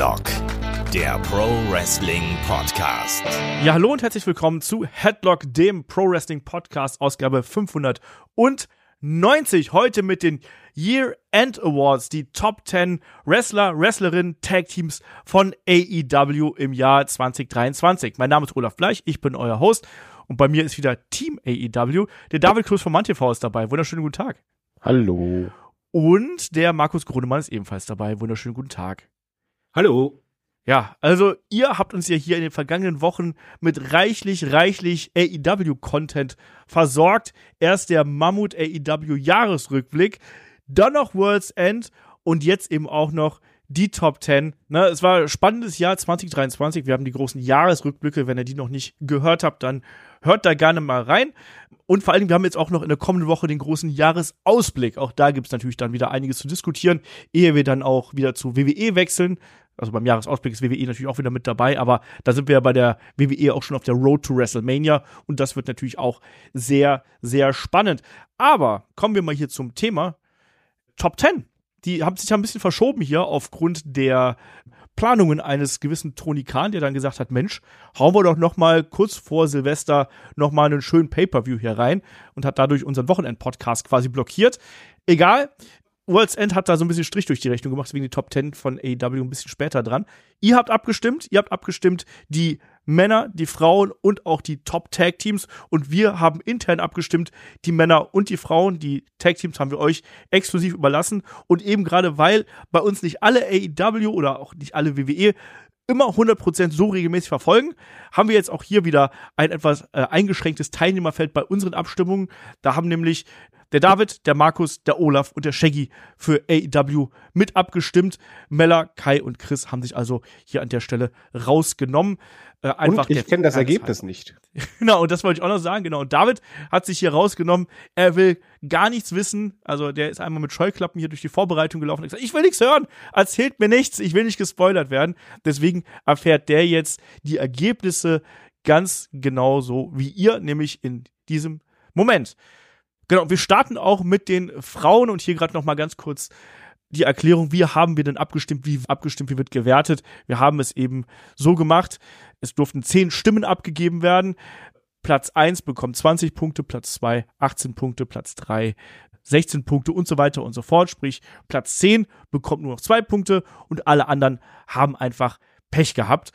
Headlock, der Pro Wrestling Podcast. Ja, hallo und herzlich willkommen zu Headlock, dem Pro Wrestling Podcast, Ausgabe 590. Heute mit den Year End Awards, die Top 10 Wrestler, Wrestlerinnen, Tag Teams von AEW im Jahr 2023. Mein Name ist Olaf Bleich, ich bin euer Host und bei mir ist wieder Team AEW. Der David Cruz von ManTV ist dabei. Wunderschönen guten Tag. Hallo. Und der Markus Grunemann ist ebenfalls dabei. Wunderschönen guten Tag. Hallo. Ja, also ihr habt uns ja hier in den vergangenen Wochen mit reichlich, reichlich AEW-Content versorgt. Erst der Mammut AEW Jahresrückblick, dann noch World's End und jetzt eben auch noch die Top 10. Ne, es war ein spannendes Jahr 2023. Wir haben die großen Jahresrückblicke. Wenn ihr die noch nicht gehört habt, dann hört da gerne mal rein. Und vor Dingen, wir haben jetzt auch noch in der kommenden Woche den großen Jahresausblick. Auch da gibt es natürlich dann wieder einiges zu diskutieren, ehe wir dann auch wieder zu WWE wechseln. Also beim Jahresausblick ist WWE natürlich auch wieder mit dabei, aber da sind wir ja bei der WWE auch schon auf der Road to WrestleMania und das wird natürlich auch sehr, sehr spannend. Aber kommen wir mal hier zum Thema Top 10 die haben sich ja ein bisschen verschoben hier aufgrund der Planungen eines gewissen Tony Khan, der dann gesagt hat, Mensch, hauen wir doch noch mal kurz vor Silvester noch mal einen schönen Pay-per-View hier rein und hat dadurch unseren Wochenend-Podcast quasi blockiert. Egal, World's End hat da so ein bisschen Strich durch die Rechnung gemacht, wegen die Top 10 von AEW ein bisschen später dran. Ihr habt abgestimmt, ihr habt abgestimmt, die Männer, die Frauen und auch die Top Tag Teams. Und wir haben intern abgestimmt, die Männer und die Frauen. Die Tag Teams haben wir euch exklusiv überlassen. Und eben gerade weil bei uns nicht alle AEW oder auch nicht alle WWE immer 100% so regelmäßig verfolgen, haben wir jetzt auch hier wieder ein etwas äh, eingeschränktes Teilnehmerfeld bei unseren Abstimmungen. Da haben nämlich der David, der Markus, der Olaf und der Shaggy für AEW mit abgestimmt. Mella, Kai und Chris haben sich also hier an der Stelle rausgenommen. Äh, einfach und ich kenne das Ergebnis nicht. genau, und das wollte ich auch noch sagen, genau. Und David hat sich hier rausgenommen, er will gar nichts wissen. Also der ist einmal mit Scheuklappen hier durch die Vorbereitung gelaufen und gesagt, ich will nichts hören, erzählt mir nichts, ich will nicht gespoilert werden. Deswegen erfährt der jetzt die Ergebnisse ganz genauso wie ihr, nämlich in diesem Moment. Genau, wir starten auch mit den Frauen und hier gerade noch mal ganz kurz die Erklärung, wie haben wir denn abgestimmt, wie abgestimmt, wie wird gewertet. Wir haben es eben so gemacht, es durften zehn Stimmen abgegeben werden. Platz eins bekommt 20 Punkte, Platz zwei 18 Punkte, Platz drei 16 Punkte und so weiter und so fort. Sprich, Platz 10 bekommt nur noch zwei Punkte und alle anderen haben einfach Pech gehabt.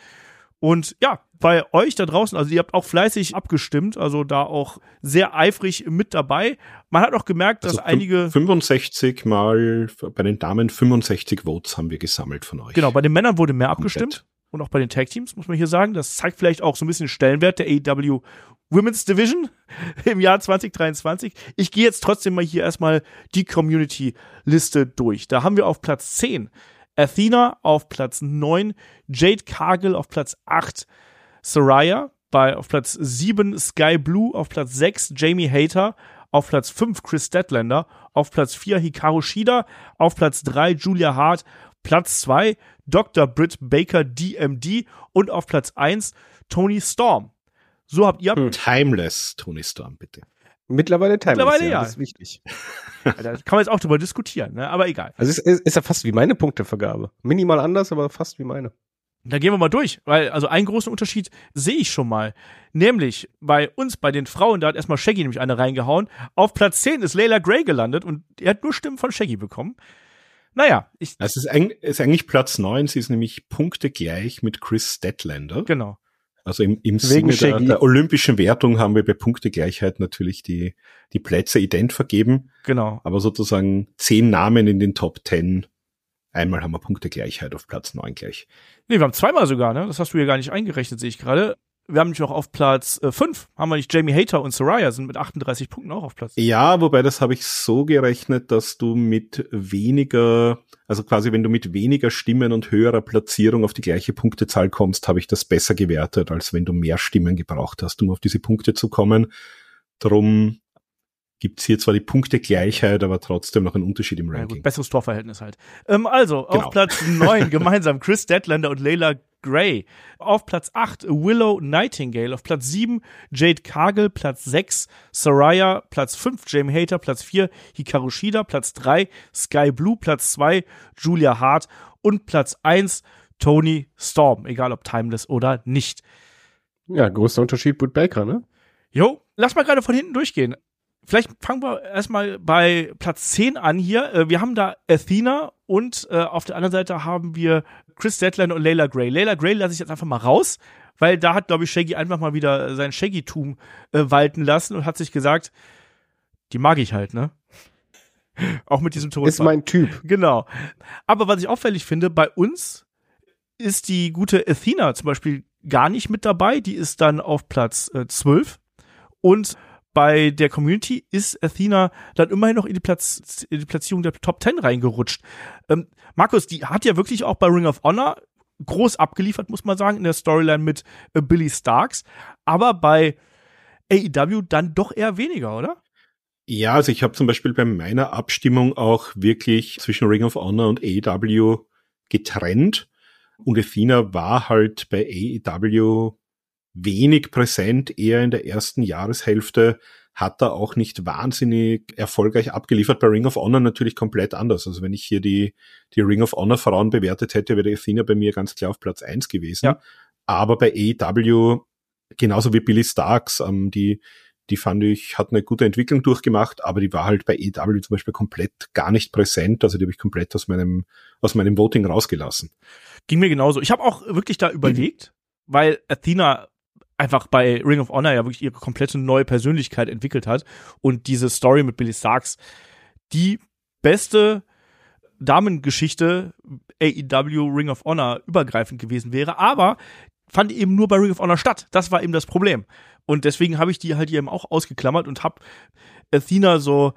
Und ja, bei euch da draußen, also ihr habt auch fleißig abgestimmt, also da auch sehr eifrig mit dabei. Man hat auch gemerkt, dass also einige 65 mal bei den Damen 65 Votes haben wir gesammelt von euch. Genau, bei den Männern wurde mehr Komplett. abgestimmt und auch bei den Tag Teams muss man hier sagen, das zeigt vielleicht auch so ein bisschen den Stellenwert der AEW Women's Division im Jahr 2023. Ich gehe jetzt trotzdem mal hier erstmal die Community Liste durch. Da haben wir auf Platz 10 Athena auf Platz 9, Jade Cargill auf Platz 8, Soraya bei, auf Platz 7, Sky Blue auf Platz 6, Jamie Hater auf Platz 5, Chris Statlander auf Platz 4, Hikaru Shida auf Platz 3, Julia Hart, Platz 2, Dr. Britt Baker DMD und auf Platz 1, Tony Storm. So habt ihr. Hm. Timeless Tony Storm, bitte. Mittlerweile Timeless. Mittlerweile ja. Das ist wichtig. da kann man jetzt auch drüber diskutieren, ne? aber egal. Also es ist, ist ja fast wie meine Punktevergabe. Minimal anders, aber fast wie meine. Da gehen wir mal durch, weil also einen großen Unterschied sehe ich schon mal. Nämlich bei uns, bei den Frauen, da hat erstmal Shaggy nämlich eine reingehauen. Auf Platz 10 ist Layla Gray gelandet und er hat nur Stimmen von Shaggy bekommen. Naja, ich. Also es ist, eigentlich, ist eigentlich Platz 9, sie ist nämlich punktegleich mit Chris Statlander. Genau. Also im, im Sinne der, der, olympischen Wertung haben wir bei Punktegleichheit natürlich die, die Plätze ident vergeben. Genau. Aber sozusagen zehn Namen in den Top 10. Einmal haben wir Punktegleichheit auf Platz 9 gleich. Nee, wir haben zweimal sogar, ne? Das hast du ja gar nicht eingerechnet, sehe ich gerade. Wir haben nämlich noch auf Platz 5, äh, haben wir nicht Jamie Hater und Soraya sind mit 38 Punkten auch auf Platz. Ja, wobei das habe ich so gerechnet, dass du mit weniger, also quasi wenn du mit weniger Stimmen und höherer Platzierung auf die gleiche Punktezahl kommst, habe ich das besser gewertet, als wenn du mehr Stimmen gebraucht hast, um auf diese Punkte zu kommen. Drum gibt's hier zwar die Punktegleichheit, aber trotzdem noch einen Unterschied im Ranking. Ja, gut, besseres Torverhältnis halt. Ähm, also, genau. auf Platz 9 gemeinsam Chris Deadlander und Layla Gray. Auf Platz 8 Willow Nightingale. Auf Platz 7 Jade Cargill. Platz 6 Soraya. Platz 5 Jamie Hater. Platz 4 Hikaru Shida. Platz 3 Sky Blue. Platz 2 Julia Hart. Und Platz 1 Tony Storm, egal ob Timeless oder nicht. Ja, größter Unterschied Britt Baker, ne? Jo, lass mal gerade von hinten durchgehen. Vielleicht fangen wir erstmal bei Platz 10 an hier. Äh, wir haben da Athena und äh, auf der anderen Seite haben wir Chris Deadland und Layla Gray. Layla Gray lasse ich jetzt einfach mal raus, weil da hat, glaube ich, Shaggy einfach mal wieder sein Shaggy-Tum äh, walten lassen und hat sich gesagt, die mag ich halt, ne? Auch mit diesem Ton. Ist mein Typ. Genau. Aber was ich auffällig finde, bei uns ist die gute Athena zum Beispiel gar nicht mit dabei. Die ist dann auf Platz äh, 12. Und bei der Community ist Athena dann immerhin noch in die, Platz, in die Platzierung der Top 10 reingerutscht. Ähm, Markus, die hat ja wirklich auch bei Ring of Honor groß abgeliefert, muss man sagen, in der Storyline mit äh, Billy Starks. Aber bei AEW dann doch eher weniger, oder? Ja, also ich habe zum Beispiel bei meiner Abstimmung auch wirklich zwischen Ring of Honor und AEW getrennt. Und Athena war halt bei AEW wenig präsent, eher in der ersten Jahreshälfte, hat er auch nicht wahnsinnig erfolgreich abgeliefert. Bei Ring of Honor natürlich komplett anders. Also wenn ich hier die, die Ring of Honor Frauen bewertet hätte, wäre Athena bei mir ganz klar auf Platz eins gewesen. Ja. Aber bei AEW, genauso wie Billy Starks, ähm, die, die fand ich, hat eine gute Entwicklung durchgemacht, aber die war halt bei AEW zum Beispiel komplett gar nicht präsent. Also die habe ich komplett aus meinem, aus meinem Voting rausgelassen. Ging mir genauso. Ich habe auch wirklich da überlegt, mhm. weil Athena einfach bei Ring of Honor ja wirklich ihre komplette neue Persönlichkeit entwickelt hat und diese Story mit Billy Starks die beste Damengeschichte AEW Ring of Honor übergreifend gewesen wäre, aber fand eben nur bei Ring of Honor statt. Das war eben das Problem. Und deswegen habe ich die halt eben auch ausgeklammert und habe Athena so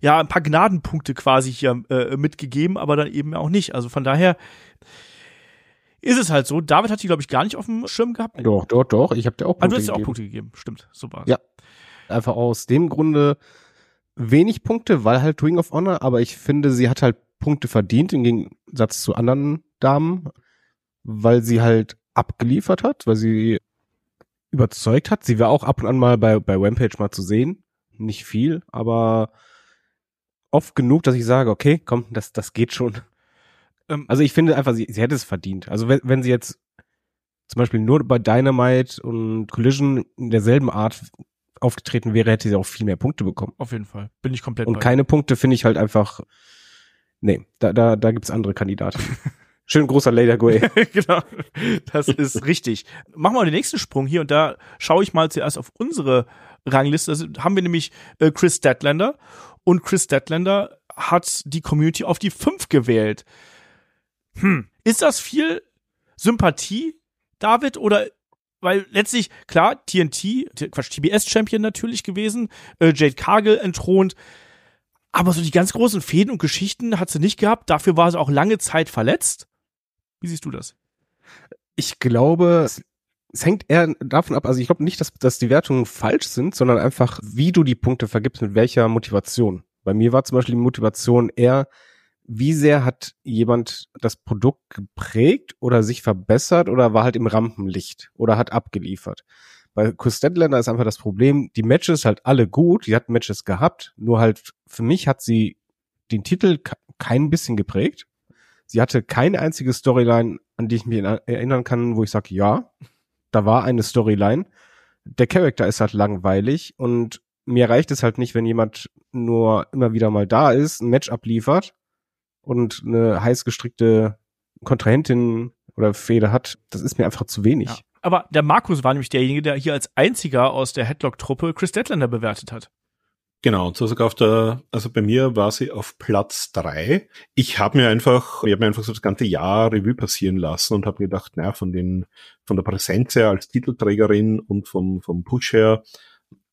ja ein paar Gnadenpunkte quasi hier äh, mitgegeben, aber dann eben auch nicht. Also von daher ist es halt so. David hat die, glaube ich, gar nicht auf dem Schirm gehabt. Doch, doch, doch. Ich habe dir auch Punkte gegeben. Ah, du hast dir auch Punkte gegeben. Stimmt, super. Ja. Einfach aus dem Grunde wenig Punkte, weil halt Ring of Honor, aber ich finde, sie hat halt Punkte verdient im Gegensatz zu anderen Damen, weil sie halt abgeliefert hat, weil sie überzeugt hat. Sie war auch ab und an mal bei, bei Rampage mal zu sehen. Nicht viel, aber oft genug, dass ich sage, okay, komm, das, das geht schon. Ähm, also ich finde einfach, sie, sie hätte es verdient. Also wenn, wenn sie jetzt zum Beispiel nur bei Dynamite und Collision in derselben Art aufgetreten wäre, hätte sie auch viel mehr Punkte bekommen. Auf jeden Fall. Bin ich komplett Und keine Punkte finde ich halt einfach, nee, da, da, da gibt's andere Kandidaten. Schön großer Later Guay. genau. Das ist richtig. Machen wir den nächsten Sprung hier und da schaue ich mal zuerst auf unsere Rangliste. Also haben wir nämlich äh, Chris Statlander und Chris Statlander hat die Community auf die 5 gewählt hm, ist das viel Sympathie, David, oder weil letztlich, klar, TNT, Quatsch, TBS-Champion natürlich gewesen, äh, Jade Cargill entthront, aber so die ganz großen Fäden und Geschichten hat sie nicht gehabt, dafür war sie auch lange Zeit verletzt. Wie siehst du das? Ich glaube, es hängt eher davon ab, also ich glaube nicht, dass, dass die Wertungen falsch sind, sondern einfach, wie du die Punkte vergibst, mit welcher Motivation. Bei mir war zum Beispiel die Motivation eher, wie sehr hat jemand das Produkt geprägt oder sich verbessert oder war halt im Rampenlicht oder hat abgeliefert? Bei Chris Statlander ist einfach das Problem, die Matches halt alle gut, die hat Matches gehabt, nur halt für mich hat sie den Titel kein bisschen geprägt. Sie hatte keine einzige Storyline, an die ich mich erinnern kann, wo ich sage, ja, da war eine Storyline. Der Charakter ist halt langweilig und mir reicht es halt nicht, wenn jemand nur immer wieder mal da ist, ein Match abliefert und eine heiß gestrickte Kontrahentin oder Fehde hat, das ist mir einfach zu wenig. Ja. Aber der Markus war nämlich derjenige, der hier als einziger aus der Headlock-Truppe Chris Deadlander bewertet hat. Genau, und so sogar auf der, also bei mir war sie auf Platz drei. Ich habe mir einfach, ich habe mir einfach so das ganze Jahr Revue passieren lassen und habe gedacht, naja, von den, von der Präsenz her als Titelträgerin und vom, vom Push her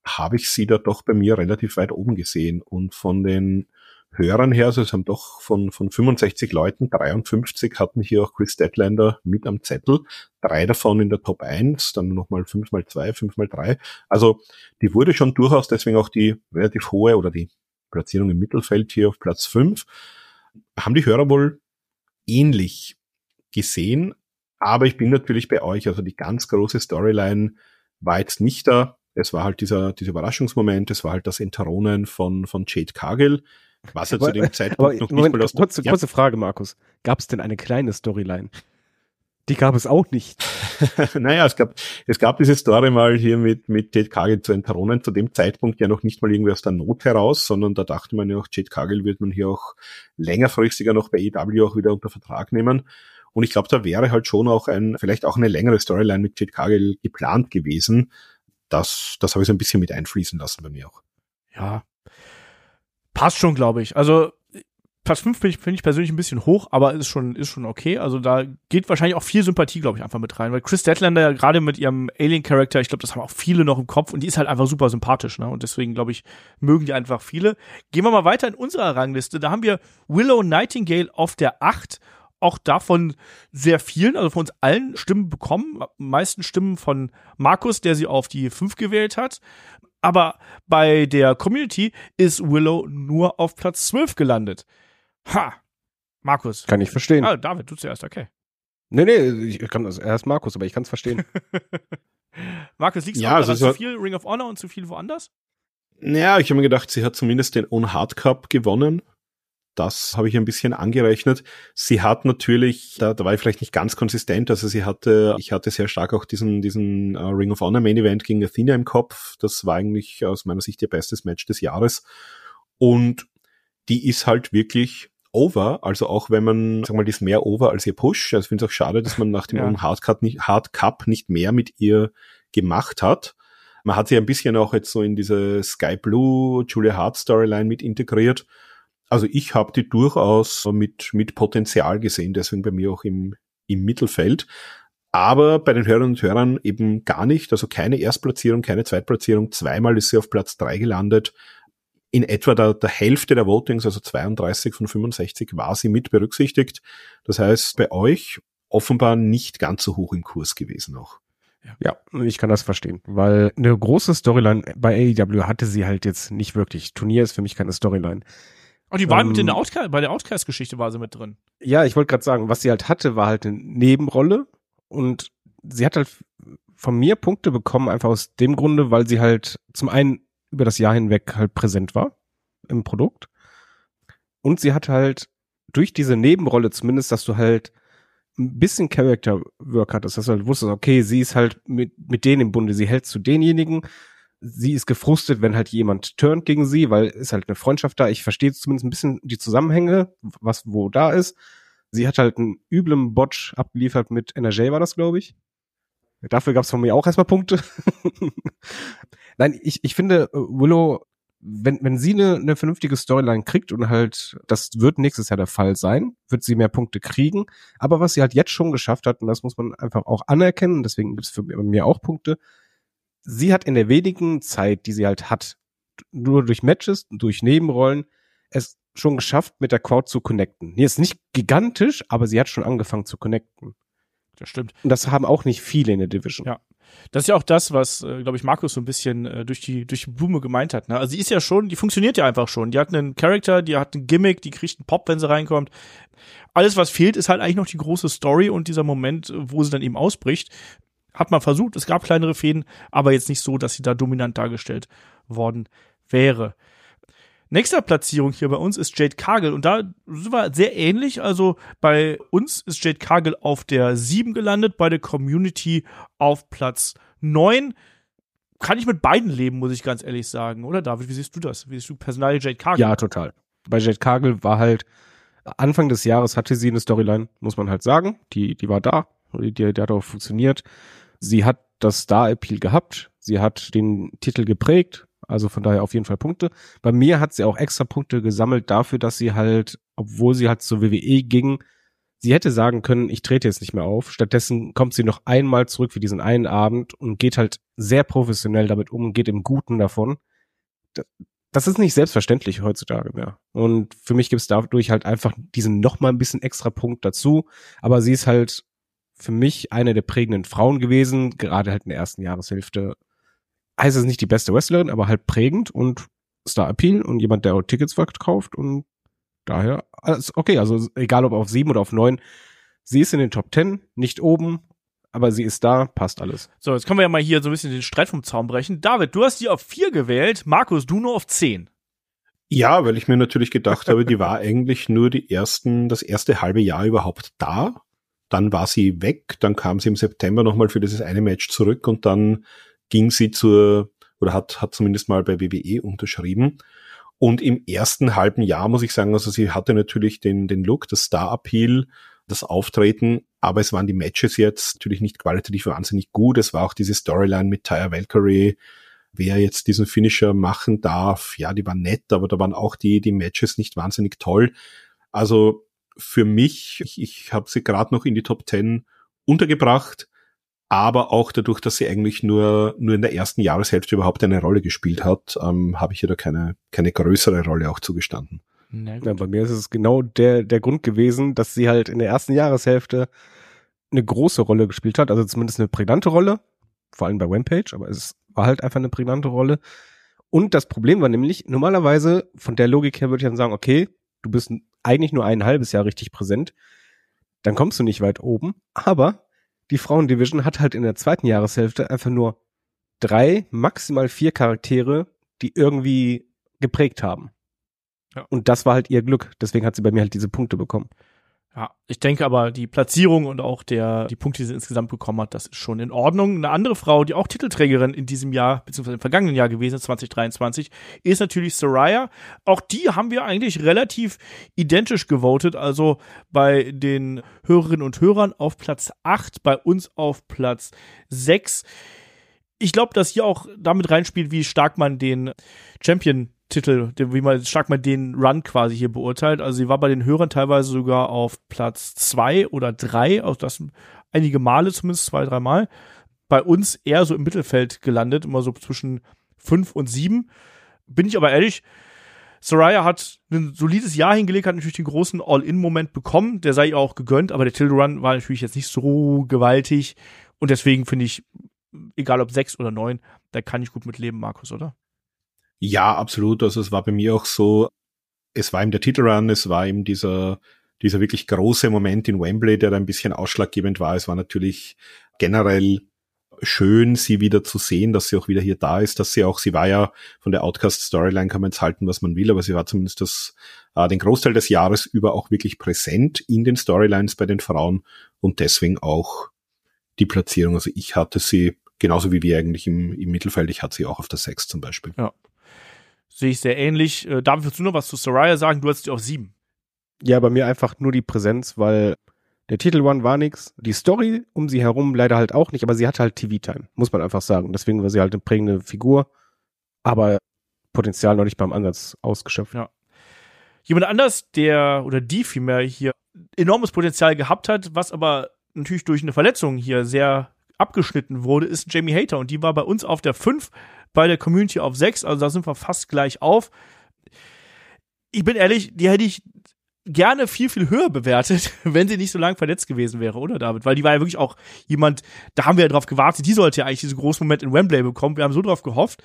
habe ich sie da doch bei mir relativ weit oben gesehen und von den Hörern her, also es haben doch von, von 65 Leuten, 53 hatten hier auch Chris Deadlander mit am Zettel, drei davon in der Top 1, dann nochmal 5 mal 2, 5 mal 3. Also die wurde schon durchaus deswegen auch die relativ hohe oder die Platzierung im Mittelfeld hier auf Platz 5. Haben die Hörer wohl ähnlich gesehen, aber ich bin natürlich bei euch, also die ganz große Storyline war jetzt nicht da. Es war halt dieser, dieser Überraschungsmoment, es war halt das Enteronen von, von Jade Cargill, was ja zu dem Zeitpunkt aber, noch Moment, nicht mal aus kurze, ja. kurze Frage, Markus. Gab es denn eine kleine Storyline? Die gab es auch nicht. naja, es gab, es gab diese Story mal hier mit, mit Jade Cargill zu enthronen, zu dem Zeitpunkt ja noch nicht mal irgendwie aus der Not heraus, sondern da dachte man ja auch, Jade Cargill wird man hier auch längerfristiger noch bei EW auch wieder unter Vertrag nehmen. Und ich glaube, da wäre halt schon auch ein, vielleicht auch eine längere Storyline mit Jade Cargill geplant gewesen. Das, das habe ich so ein bisschen mit einfließen lassen bei mir auch. Ja. Passt schon, glaube ich. Also Platz 5 finde ich, find ich persönlich ein bisschen hoch, aber ist schon, ist schon okay. Also da geht wahrscheinlich auch viel Sympathie, glaube ich, einfach mit rein. Weil Chris Deadlander ja gerade mit ihrem Alien-Charakter, ich glaube, das haben auch viele noch im Kopf und die ist halt einfach super sympathisch, ne? Und deswegen, glaube ich, mögen die einfach viele. Gehen wir mal weiter in unserer Rangliste. Da haben wir Willow Nightingale auf der 8 auch davon sehr vielen, also von uns allen Stimmen bekommen. Meisten Stimmen von Markus, der sie auf die 5 gewählt hat. Aber bei der Community ist Willow nur auf Platz 12 gelandet. Ha! Markus. Kann ich verstehen. Ah, David, du zuerst, okay. Nee, nee, ich kann das erst Markus, aber ich kann es verstehen. Markus, liegt es Ja, also zu so- viel Ring of Honor und zu viel woanders? Ja, ich habe mir gedacht, sie hat zumindest den On Hard Cup gewonnen. Das habe ich ein bisschen angerechnet. Sie hat natürlich, da, da war ich vielleicht nicht ganz konsistent, also sie hatte, ich hatte sehr stark auch diesen, diesen äh, Ring of Honor Main Event gegen Athena im Kopf. Das war eigentlich aus meiner Sicht ihr bestes Match des Jahres. Und die ist halt wirklich over, also auch wenn man, sag mal, die ist mehr over als ihr Push. Also ich finde es auch schade, dass man nach dem Ja. On Hard Cup nicht, Hard Cup nicht mehr mit ihr gemacht hat. Man hat sie ein bisschen auch jetzt so in diese Sky Blue, Julia Hart Storyline mit integriert. Also ich habe die durchaus mit, mit Potenzial gesehen, deswegen bei mir auch im, im Mittelfeld. Aber bei den Hörerinnen und Hörern eben gar nicht. Also keine Erstplatzierung, keine Zweitplatzierung. Zweimal ist sie auf Platz drei gelandet. In etwa der, der Hälfte der Votings, also 32 von 65, war sie mit berücksichtigt. Das heißt, bei euch offenbar nicht ganz so hoch im Kurs gewesen noch. Ja, ich kann das verstehen, weil eine große Storyline bei AEW hatte sie halt jetzt nicht wirklich. Turnier ist für mich keine Storyline. Und Oh, die war mit in Ähm, der Outcast, bei der Outcast-Geschichte war sie mit drin. Ja, ich wollte gerade sagen, was sie halt hatte, war halt eine Nebenrolle und sie hat halt von mir Punkte bekommen, einfach aus dem Grunde, weil sie halt zum einen über das Jahr hinweg halt präsent war im Produkt und sie hat halt durch diese Nebenrolle zumindest, dass du halt ein bisschen Character Work hattest, dass du halt wusstest, okay, sie ist halt mit, mit denen im Bunde, sie hält zu denjenigen, sie ist gefrustet, wenn halt jemand turnt gegen sie, weil ist halt eine Freundschaft da. Ich verstehe zumindest ein bisschen die Zusammenhänge, was wo da ist. Sie hat halt einen üblen Botch abgeliefert mit NRJ, war das, glaube ich. Dafür gab es von mir auch erstmal Punkte. Nein, ich, ich finde, äh, Willow, wenn, wenn sie eine, eine vernünftige Storyline kriegt und halt, das wird nächstes Jahr der Fall sein, wird sie mehr Punkte kriegen. Aber was sie halt jetzt schon geschafft hat, und das muss man einfach auch anerkennen, deswegen gibt's für mir auch Punkte, sie hat in der wenigen Zeit, die sie halt hat, nur durch Matches, durch Nebenrollen, es schon geschafft, mit der Crowd zu connecten. Die ist nicht gigantisch, aber sie hat schon angefangen zu connecten. Das stimmt. Und das haben auch nicht viele in der Division. Ja. Das ist ja auch das, was, äh, glaube ich, Markus so ein bisschen äh, durch, die, durch die Blume gemeint hat. Ne? Also sie ist ja schon, die funktioniert ja einfach schon. Die hat einen Charakter, die hat einen Gimmick, die kriegt einen Pop, wenn sie reinkommt. Alles, was fehlt, ist halt eigentlich noch die große Story und dieser Moment, wo sie dann eben ausbricht. Hat man versucht, es gab kleinere Fäden, aber jetzt nicht so, dass sie da dominant dargestellt worden wäre. Nächster Platzierung hier bei uns ist Jade Cargill und da wir sehr ähnlich. Also bei uns ist Jade Cargill auf der 7 gelandet, bei der Community auf Platz 9. Kann ich mit beiden leben, muss ich ganz ehrlich sagen, oder David? Wie siehst du das? Wie siehst du Personal Jade Cargill? Ja, total. Bei Jade Cargill war halt, Anfang des Jahres hatte sie eine Storyline, muss man halt sagen. Die, die war da. Die, die hat auch funktioniert. Sie hat das Star-Appeal gehabt. Sie hat den Titel geprägt. Also von daher auf jeden Fall Punkte. Bei mir hat sie auch extra Punkte gesammelt dafür, dass sie halt, obwohl sie halt zur WWE ging, sie hätte sagen können, ich trete jetzt nicht mehr auf. Stattdessen kommt sie noch einmal zurück für diesen einen Abend und geht halt sehr professionell damit um, geht im Guten davon. Das ist nicht selbstverständlich heutzutage mehr. Und für mich gibt es dadurch halt einfach diesen noch mal ein bisschen extra Punkt dazu. Aber sie ist halt für mich eine der prägenden Frauen gewesen, gerade halt in der ersten Jahreshälfte heißt es nicht die beste Wrestlerin, aber halt prägend und Star Appeal und jemand, der auch Tickets verkauft und daher, alles okay, also egal ob auf sieben oder auf neun, sie ist in den Top Ten, nicht oben, aber sie ist da, passt alles. So, jetzt können wir ja mal hier so ein bisschen den Streit vom Zaun brechen. David, du hast die auf 4 gewählt, Markus, du nur auf 10. Ja, weil ich mir natürlich gedacht habe, die war eigentlich nur die ersten, das erste halbe Jahr überhaupt da. Dann war sie weg, dann kam sie im September nochmal für dieses eine Match zurück und dann ging sie zur, oder hat, hat zumindest mal bei WWE unterschrieben. Und im ersten halben Jahr muss ich sagen, also sie hatte natürlich den, den Look, das Star-Appeal, das Auftreten, aber es waren die Matches jetzt natürlich nicht qualitativ wahnsinnig gut. Es war auch diese Storyline mit Tyre Valkyrie, wer jetzt diesen Finisher machen darf. Ja, die waren nett, aber da waren auch die, die Matches nicht wahnsinnig toll. Also für mich, ich, ich habe sie gerade noch in die Top 10 untergebracht, aber auch dadurch, dass sie eigentlich nur, nur in der ersten Jahreshälfte überhaupt eine Rolle gespielt hat, ähm, habe ich ihr da keine, keine größere Rolle auch zugestanden. Ja, bei mir ist es genau der, der Grund gewesen, dass sie halt in der ersten Jahreshälfte eine große Rolle gespielt hat, also zumindest eine prägnante Rolle, vor allem bei Rampage, aber es war halt einfach eine prägnante Rolle. Und das Problem war nämlich, normalerweise, von der Logik her würde ich dann sagen, okay, du bist eigentlich nur ein halbes Jahr richtig präsent, dann kommst du nicht weit oben, aber die Frauendivision hat halt in der zweiten Jahreshälfte einfach nur drei, maximal vier Charaktere, die irgendwie geprägt haben. Ja. Und das war halt ihr Glück. Deswegen hat sie bei mir halt diese Punkte bekommen. Ja, ich denke aber, die Platzierung und auch der, die Punkte, die sie insgesamt bekommen hat, das ist schon in Ordnung. Eine andere Frau, die auch Titelträgerin in diesem Jahr, beziehungsweise im vergangenen Jahr gewesen, 2023, ist natürlich Soraya. Auch die haben wir eigentlich relativ identisch gewotet. Also bei den Hörerinnen und Hörern auf Platz 8, bei uns auf Platz 6. Ich glaube, dass hier auch damit reinspielt, wie stark man den Champion Titel, wie man stark mal den Run quasi hier beurteilt. Also sie war bei den Hörern teilweise sogar auf Platz zwei oder drei, auch das einige Male zumindest, zwei, drei Mal. Bei uns eher so im Mittelfeld gelandet, immer so zwischen fünf und sieben. Bin ich aber ehrlich, Soraya hat ein solides Jahr hingelegt, hat natürlich den großen All-In-Moment bekommen. Der sei ihr auch gegönnt, aber der Tilde Run war natürlich jetzt nicht so gewaltig. Und deswegen finde ich, egal ob sechs oder neun, da kann ich gut mit leben, Markus, oder? Ja, absolut. Also es war bei mir auch so, es war ihm der Titelrun, es war ihm dieser, dieser wirklich große Moment in Wembley, der da ein bisschen ausschlaggebend war. Es war natürlich generell schön, sie wieder zu sehen, dass sie auch wieder hier da ist, dass sie auch, sie war ja von der Outcast-Storyline kann man jetzt halten, was man will, aber sie war zumindest das, äh, den Großteil des Jahres über auch wirklich präsent in den Storylines bei den Frauen und deswegen auch die Platzierung. Also ich hatte sie genauso wie wir eigentlich im, im Mittelfeld, ich hatte sie auch auf der 6 zum Beispiel. Ja, sehe ich sehr ähnlich. Äh, David, willst du noch was zu Soraya sagen? Du hast sie auf sieben. Ja, bei mir einfach nur die Präsenz, weil der Titel One war nix. Die Story um sie herum leider halt auch nicht, aber sie hatte halt TV-Time, muss man einfach sagen. Deswegen war sie halt eine prägende Figur, aber Potenzial noch nicht beim Ansatz ausgeschöpft. Ja. Jemand anders, der oder die vielmehr hier enormes Potenzial gehabt hat, was aber natürlich durch eine Verletzung hier sehr abgeschnitten wurde, ist Jamie Hater und die war bei uns auf der 5 bei der Community auf 6, also da sind wir fast gleich auf. Ich bin ehrlich, die hätte ich gerne viel, viel höher bewertet, wenn sie nicht so lange verletzt gewesen wäre, oder David? Weil die war ja wirklich auch jemand, da haben wir ja drauf gewartet, die sollte ja eigentlich diesen großen Moment in Wembley bekommen. Wir haben so drauf gehofft.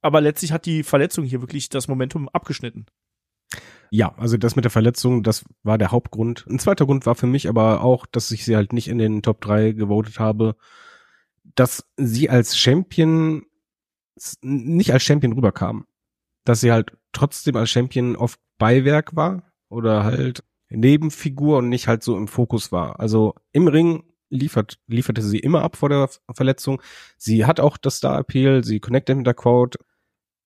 Aber letztlich hat die Verletzung hier wirklich das Momentum abgeschnitten. Ja, also das mit der Verletzung, das war der Hauptgrund. Ein zweiter Grund war für mich aber auch, dass ich sie halt nicht in den Top 3 gewotet habe, dass sie als Champion nicht als Champion rüberkam. Dass sie halt trotzdem als Champion oft Beiwerk war oder halt Nebenfigur und nicht halt so im Fokus war. Also im Ring liefert, lieferte sie immer ab vor der Verletzung. Sie hat auch das Star-Appeal, sie connectet mit der Quote,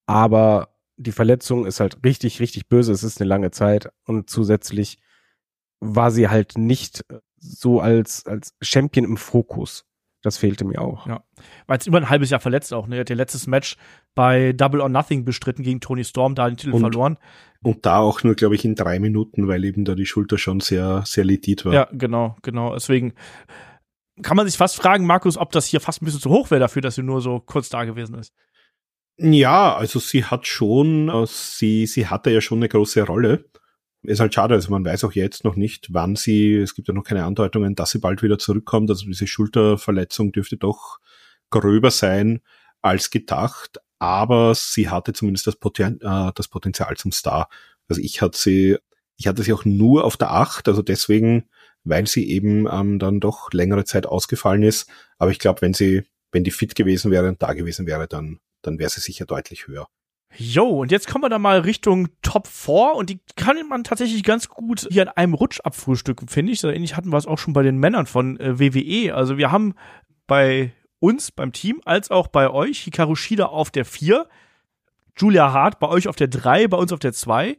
aber die Verletzung ist halt richtig, richtig böse. Es ist eine lange Zeit und zusätzlich war sie halt nicht so als, als Champion im Fokus. Das fehlte mir auch. Ja. War jetzt über ein halbes Jahr verletzt auch, ne? Er hat ihr letztes Match bei Double or Nothing bestritten gegen Tony Storm, da den Titel und, verloren. Und da auch nur, glaube ich, in drei Minuten, weil eben da die Schulter schon sehr, sehr litiert war. Ja, genau, genau. Deswegen kann man sich fast fragen, Markus, ob das hier fast ein bisschen zu hoch wäre dafür, dass sie nur so kurz da gewesen ist. Ja, also sie hat schon, äh, sie, sie hatte ja schon eine große Rolle ist halt schade, also man weiß auch jetzt noch nicht, wann sie, es gibt ja noch keine Andeutungen, dass sie bald wieder zurückkommt. Also diese Schulterverletzung dürfte doch gröber sein als gedacht, aber sie hatte zumindest das, Poten äh, das Potenzial zum Star. Also ich hatte sie, ich hatte sie auch nur auf der Acht, also deswegen, weil sie eben ähm, dann doch längere Zeit ausgefallen ist. Aber ich glaube, wenn sie, wenn die fit gewesen wäre und da gewesen wäre, dann, dann wäre sie sicher deutlich höher. Jo, und jetzt kommen wir da mal Richtung Top 4 und die kann man tatsächlich ganz gut hier an einem Rutsch abfrühstücken, finde ich. So ähnlich hatten wir es auch schon bei den Männern von äh, WWE. Also wir haben bei uns, beim Team, als auch bei euch Hikaru Shida auf der 4, Julia Hart bei euch auf der 3, bei uns auf der 2.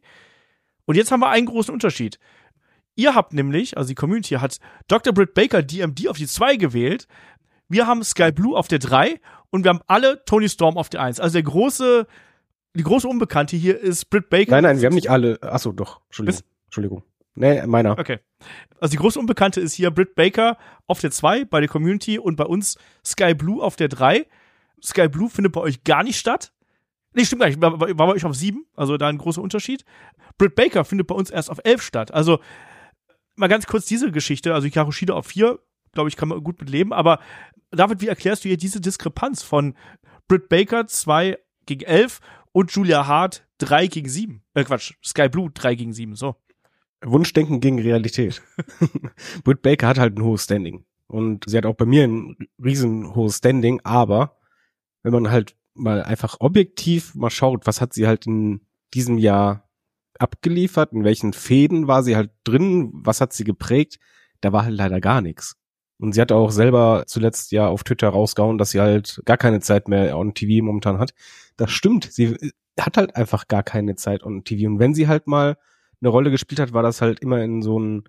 Und jetzt haben wir einen großen Unterschied. Ihr habt nämlich, also die Community hat Dr. Britt Baker DMD auf die 2 gewählt. Wir haben Sky Blue auf der 3 und wir haben alle Tony Storm auf der 1. Also der große die große Unbekannte hier ist Britt Baker. Nein, nein, wir haben nicht alle. Achso, doch. Entschuldigung. Bis? Entschuldigung. Nee, meiner. Okay. Also die große Unbekannte ist hier Britt Baker auf der 2 bei der Community und bei uns Sky Blue auf der 3. Sky Blue findet bei euch gar nicht statt. Nee, stimmt gar nicht. War, war bei euch auf 7, also da ein großer Unterschied. Britt Baker findet bei uns erst auf 11 statt. Also mal ganz kurz diese Geschichte. Also Karushida auf 4, glaube ich, kann man gut mit leben. Aber David, wie erklärst du hier diese Diskrepanz von Britt Baker 2 gegen 11 und Julia Hart 3 gegen 7. Äh, Quatsch, Sky Blue 3 gegen 7, so. Wunschdenken gegen Realität. Britt Baker hat halt ein hohes Standing. Und sie hat auch bei mir ein riesen hohes Standing, aber wenn man halt mal einfach objektiv mal schaut, was hat sie halt in diesem Jahr abgeliefert, in welchen Fäden war sie halt drin, was hat sie geprägt, da war halt leider gar nichts. Und sie hat auch selber zuletzt ja auf Twitter rausgehauen, dass sie halt gar keine Zeit mehr on TV momentan hat. Das stimmt. Sie hat halt einfach gar keine Zeit on TV. Und wenn sie halt mal eine Rolle gespielt hat, war das halt immer in so ein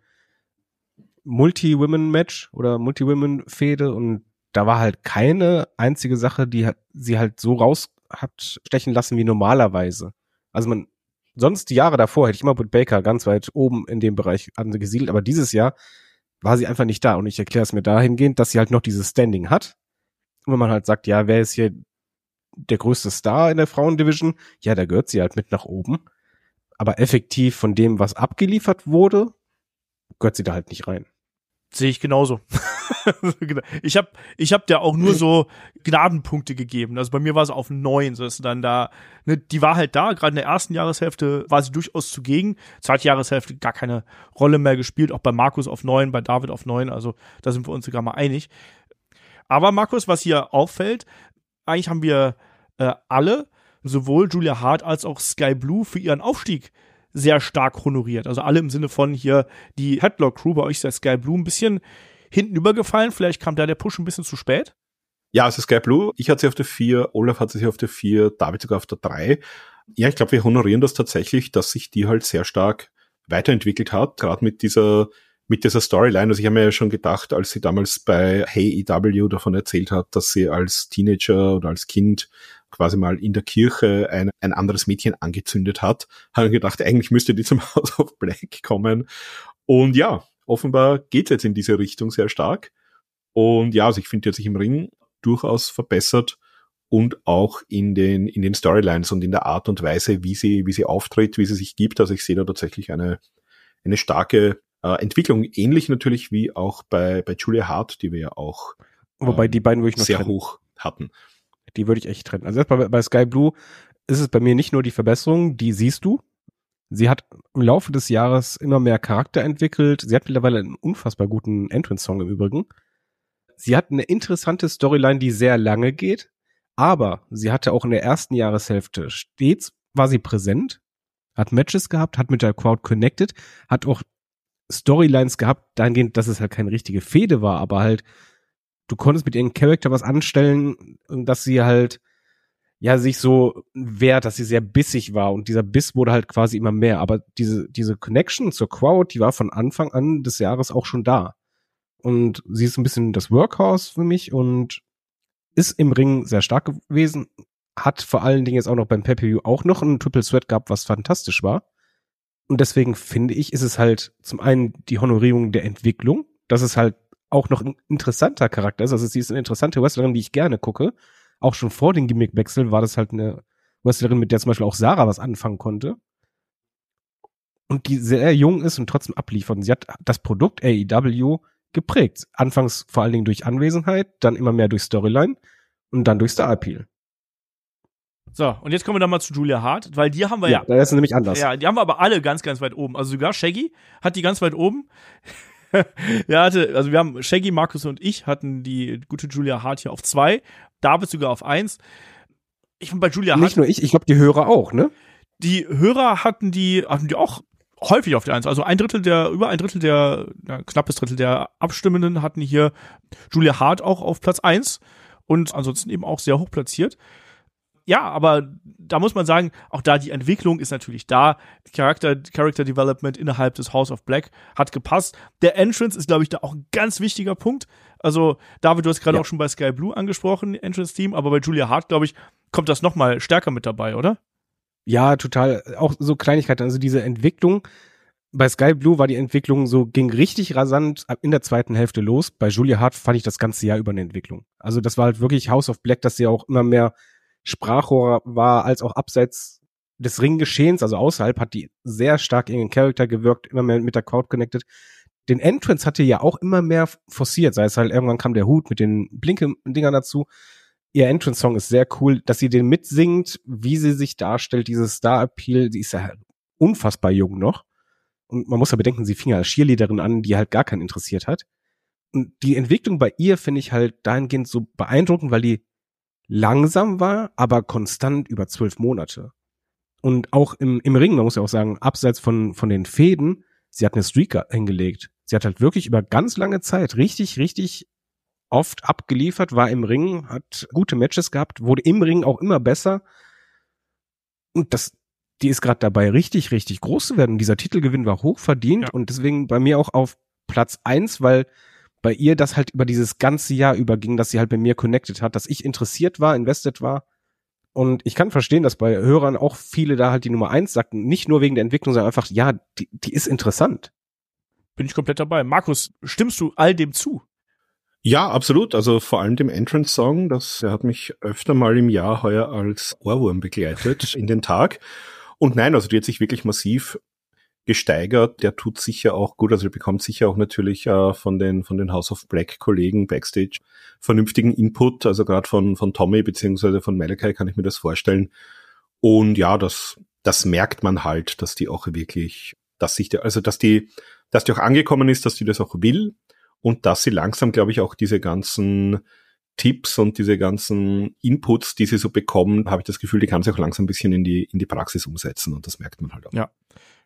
Multi-Women-Match oder Multi-Women-Fehde und da war halt keine einzige Sache, die hat, sie halt so raus hat stechen lassen wie normalerweise. Also man, sonst die Jahre davor hätte ich immer Britt Baker ganz weit oben in dem Bereich angesiedelt, aber dieses Jahr war sie einfach nicht da und ich erkläre es mir dahingehend, dass sie halt noch dieses Standing hat. Und wenn man halt sagt, ja, wer ist hier der größte Star in der Frauendivision, ja, da gehört sie halt mit nach oben. Aber effektiv von dem, was abgeliefert wurde, gehört sie da halt nicht rein. Sehe ich genauso. Genau. ich habe ich hab der auch nur so Gnadenpunkte gegeben. Also bei mir war es auf neun, so dass dann da, ne, die war halt da, gerade in der ersten Jahreshälfte war sie durchaus zugegen. Zweite Jahreshälfte gar keine Rolle mehr gespielt, auch bei Markus auf neun, bei David auf neun, also da sind wir uns sogar mal einig. Aber Markus, was hier auffällt, eigentlich haben wir äh, alle, sowohl Julia Hart als auch Sky Blue, für ihren Aufstieg sehr stark honoriert. Also alle im Sinne von hier die Headlock Crew, bei euch ist der Sky Blue ein bisschen hinten übergefallen. Vielleicht kam da der Push ein bisschen zu spät. Ja, also Sky Blue, ich hatte sie auf der 4, Olaf hatte sie auf der 4, David sogar auf der 3. Ja, ich glaube, wir honorieren das tatsächlich, dass sich die halt sehr stark weiterentwickelt hat, gerade mit dieser mit dieser Storyline. Also ich habe mir ja schon gedacht, als sie damals bei Hey EW davon erzählt hat, dass sie als Teenager oder als Kind quasi mal in der Kirche ein, ein anderes Mädchen angezündet hat, habe ich gedacht, eigentlich müsste die zum House of Black kommen. Und ja, offenbar geht es jetzt in diese Richtung sehr stark. Und ja, also ich finde, die hat sich im Ring durchaus verbessert und auch in den, in den Storylines und in der Art und Weise, wie sie, wie sie auftritt, wie sie sich gibt. Also ich sehe da tatsächlich eine, eine starke äh, Entwicklung, ähnlich natürlich wie auch bei, bei Julia Hart, die wir ja auch Wobei die beiden würde ich noch sehr trennen. hoch hatten. Die würde ich echt trennen. Also bei, bei Sky Blue ist es bei mir nicht nur die Verbesserung, die siehst du. Sie hat im Laufe des Jahres immer mehr Charakter entwickelt. Sie hat mittlerweile einen unfassbar guten Entrance-Song im Übrigen. Sie hat eine interessante Storyline, die sehr lange geht, aber sie hatte auch in der ersten Jahreshälfte stets war sie präsent, hat Matches gehabt, hat mit der Crowd connected, hat auch Storylines gehabt, dahingehend, dass es halt keine richtige Fehde war, aber halt, du konntest mit ihrem Charakter was anstellen, dass sie halt, ja, sich so wehrt, dass sie sehr bissig war und dieser Biss wurde halt quasi immer mehr, aber diese, diese Connection zur Crowd, die war von Anfang an des Jahres auch schon da. Und sie ist ein bisschen das Workhorse für mich und ist im Ring sehr stark gewesen, hat vor allen Dingen jetzt auch noch beim pay auch noch einen Triple Sweat gehabt, was fantastisch war. Und deswegen finde ich, ist es halt zum einen die Honorierung der Entwicklung, dass es halt auch noch ein interessanter Charakter ist. Also sie ist eine interessante Wrestlerin, die ich gerne gucke. Auch schon vor den Gimmickwechsel war das halt eine Wrestlerin, mit der zum Beispiel auch Sarah was anfangen konnte. Und die sehr jung ist und trotzdem abliefert. Und sie hat das Produkt AEW geprägt. Anfangs vor allen Dingen durch Anwesenheit, dann immer mehr durch Storyline und dann durch Star Appeal. So, und jetzt kommen wir dann mal zu Julia Hart, weil die haben wir ja. Ja, das ist nämlich anders. Ja, die haben wir aber alle ganz, ganz weit oben. Also sogar Shaggy hat die ganz weit oben. ja, hatte, also wir haben Shaggy, Markus und ich hatten die gute Julia Hart hier auf zwei, David sogar auf eins. Ich bin bei Julia Nicht nur ich, ich glaube die Hörer auch, ne? Die Hörer hatten die, hatten die auch häufig auf der Eins. Also ein Drittel der, über ein Drittel der, ja, knappes Drittel der Abstimmenden hatten hier Julia Hart auch auf Platz eins und ansonsten eben auch sehr hoch platziert. Ja, aber da muss man sagen, auch da die Entwicklung ist natürlich da. Charakter, Character Development innerhalb des House of Black hat gepasst. Der Entrance ist, glaube ich, da auch ein ganz wichtiger Punkt. Also, David, du hast gerade Ja. auch schon bei Sky Blue angesprochen, Entrance Team, aber bei Julia Hart, glaube ich, kommt das noch mal stärker mit dabei, oder? Ja, total. Auch so Kleinigkeiten. Also diese Entwicklung. Bei Sky Blue war die Entwicklung so, ging richtig rasant in der zweiten Hälfte los. Bei Julia Hart fand ich das ganze Jahr über eine Entwicklung. Also das war halt wirklich House of Black, dass sie auch immer mehr Sprachrohr war, als auch abseits des Ringgeschehens, also außerhalb, hat die sehr stark in den Charakter gewirkt, immer mehr mit der Crowd connected. Den Entrance hatte ja auch immer mehr forciert, sei es halt irgendwann kam der Hut mit den Blinke-Dingern dazu. Ihr Entrance-Song ist sehr cool, dass sie den mitsingt, wie sie sich darstellt, dieses Star-Appeal, sie ist ja unfassbar jung noch. Und man muss ja bedenken, sie fing ja als Cheerleaderin an, die halt gar keinen interessiert hat. Und die Entwicklung bei ihr finde ich halt dahingehend so beeindruckend, weil die langsam war, aber konstant über zwölf Monate. Und auch im, im Ring, man muss ja auch sagen, abseits von, von den Fäden, sie hat eine Streak hingelegt. Sie hat halt wirklich über ganz lange Zeit richtig, richtig oft abgeliefert, war im Ring, hat gute Matches gehabt, wurde im Ring auch immer besser. Und das, die ist gerade dabei, richtig, richtig groß zu werden. Dieser Titelgewinn war hochverdient Ja. und deswegen bei mir auch auf Platz eins, weil bei ihr das halt über dieses ganze Jahr überging, dass sie halt bei mir connected hat, dass ich interessiert war, invested war. Und ich kann verstehen, dass bei Hörern auch viele da halt die Nummer eins sagten, nicht nur wegen der Entwicklung, sondern einfach, ja, die, die ist interessant. Bin ich komplett dabei. Markus, stimmst du all dem zu? Ja, absolut. Also vor allem dem Entrance-Song, das der hat mich öfter mal im Jahr heuer als Ohrwurm begleitet in den Tag. Und nein, also die hat sich wirklich massiv gesteigert. Der tut sicher auch gut, also der bekommt sicher auch natürlich äh, von den von den House of Black Kollegen backstage vernünftigen Input, also gerade von von Tommy beziehungsweise von Malachi kann ich mir das vorstellen. Und ja, das das merkt man halt, dass die auch wirklich, dass sich der, also dass die dass die auch angekommen ist, dass die das auch will und dass sie langsam, glaube ich, auch diese ganzen Tipps und diese ganzen Inputs, die sie so bekommen, habe ich das Gefühl, die kann sie auch langsam ein bisschen in die, in die Praxis umsetzen und das merkt man halt auch. Ja.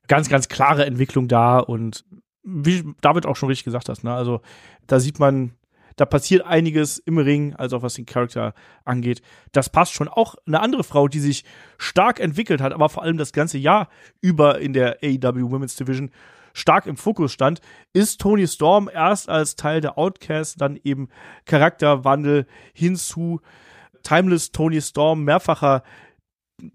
Ganz, ganz klare Entwicklung da und wie David auch schon richtig gesagt hast, ne, also da sieht man, da passiert einiges im Ring, also auch was den Charakter angeht. Das passt schon. Auch eine andere Frau, die sich stark entwickelt hat, aber vor allem das ganze Jahr über in der AEW Women's Division stark im Fokus stand, ist Tony Storm erst als Teil der Outcast, dann eben Charakterwandel hinzu Timeless Tony Storm, mehrfacher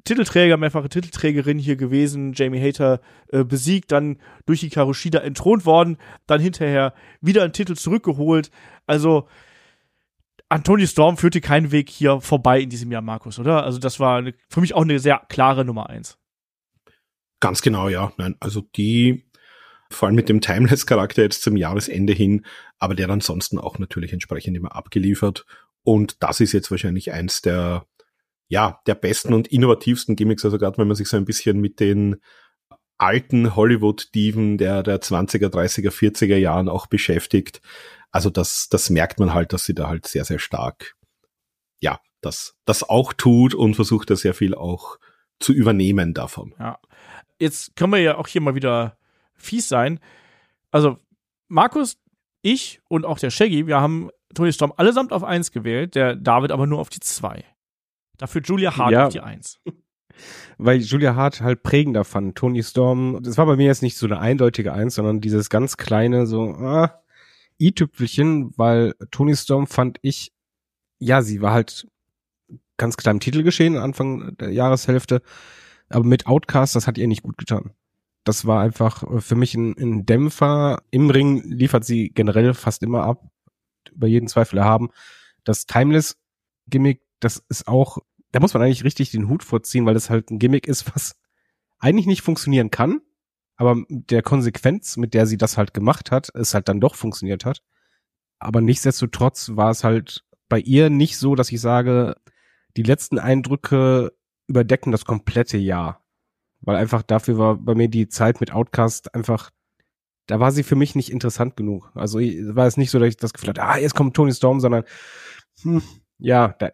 Titelträger, mehrfache Titelträgerin hier gewesen, Jamie Hater äh, besiegt, dann durch die Karushida entthront worden, dann hinterher wieder einen Titel zurückgeholt. Also an Tony Storm führte kein Weg hier vorbei in diesem Jahr, Markus, oder? Also das war eine, für mich auch eine sehr klare Nummer eins. Ganz genau, ja. Nein, also die, vor allem mit dem Timeless-Charakter jetzt zum Jahresende hin, aber der ansonsten auch natürlich entsprechend immer abgeliefert. Und das ist jetzt wahrscheinlich eins der, ja, der besten und innovativsten Gimmicks, also gerade wenn man sich so ein bisschen mit den alten Hollywood-Diven der, der 20er, 30er, 40er Jahren auch beschäftigt. Also das, das merkt man halt, dass sie da halt sehr, sehr stark, ja, das, das auch tut und versucht da sehr viel auch zu übernehmen davon. Ja. Jetzt können wir ja auch hier mal wieder fies sein. Also, Markus, ich und auch der Shaggy, wir haben Tony Storm allesamt auf eins gewählt, der David aber nur auf die zwei. Dafür Julia Hart Ja. auf die eins. weil ich Julia Hart halt prägender fand. Tony Storm, das war bei mir jetzt nicht so eine eindeutige Eins, sondern dieses ganz kleine, so, ah, i-Tüpfelchen, weil Tony Storm fand ich, ja, sie war halt ganz klar im Titel geschehen, Anfang der Jahreshälfte, aber mit Outcast, das hat ihr nicht gut getan. Das war einfach äh, für mich ein, ein Dämpfer. Im Ring liefert sie generell fast immer ab, über jeden Zweifel erhaben. Das Timeless-Gimmick, das ist auch da muss man eigentlich richtig den Hut vorziehen, weil das halt ein Gimmick ist, was eigentlich nicht funktionieren kann, aber der Konsequenz, mit der sie das halt gemacht hat, es halt dann doch funktioniert hat. Aber nichtsdestotrotz war es halt bei ihr nicht so, dass ich sage, die letzten Eindrücke überdecken das komplette Jahr. Weil einfach dafür war bei mir die Zeit mit Outcast einfach, da war sie für mich nicht interessant genug. Also war es nicht so, dass ich das Gefühl hatte, ah, jetzt kommt Tony Storm, sondern hm, ja, da,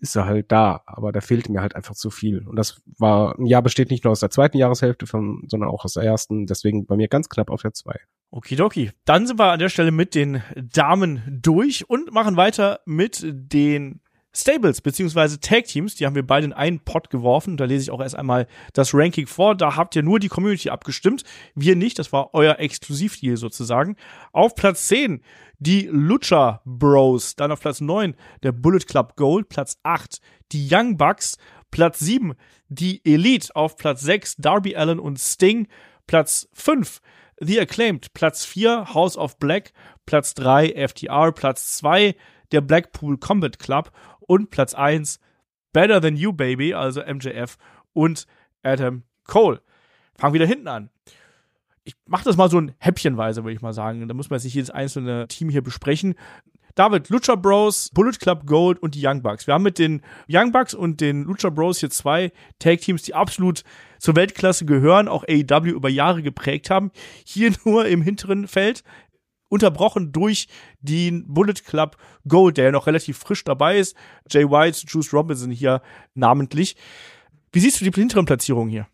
ist er halt da, aber da fehlte mir halt einfach zu viel. Und das war, ein Jahr besteht nicht nur aus der zweiten Jahreshälfte, von, sondern auch aus der ersten, deswegen bei mir ganz knapp auf der zwei. Okidoki. Dann sind wir an der Stelle mit den Damen durch und machen weiter mit den Stables beziehungsweise Tag Teams, die haben wir beide in einen Pot geworfen. Da lese ich auch erst einmal das Ranking vor. Da habt ihr nur die Community abgestimmt. Wir nicht. Das war euer Exklusivdeal sozusagen. Auf Platz 10 die Lucha Bros. Dann auf Platz 9 der Bullet Club Gold. Platz 8 die Young Bucks. Platz 7 die Elite. Auf Platz 6 Darby Allen und Sting. Platz 5 The Acclaimed. Platz 4 House of Black. Platz 3 FTR. Platz 2 der Blackpool Combat Club und Platz 1 Better Than You Baby, also MJF und Adam Cole. Fangen wieder hinten an. Ich mache das mal so ein Häppchenweise, würde ich mal sagen. Da muss man sich jedes einzelne Team hier besprechen. David, Lucha Bros, Bullet Club Gold und die Young Bucks. Wir haben mit den Young Bucks und den Lucha Bros hier zwei Tag-Teams, die absolut zur Weltklasse gehören, auch AEW über Jahre geprägt haben. Hier nur im hinteren Feld unterbrochen durch den Bullet Club Gold, der ja noch relativ frisch dabei ist. Jay White, Juice Robinson hier namentlich. Wie siehst du die hinteren Platzierungen hier?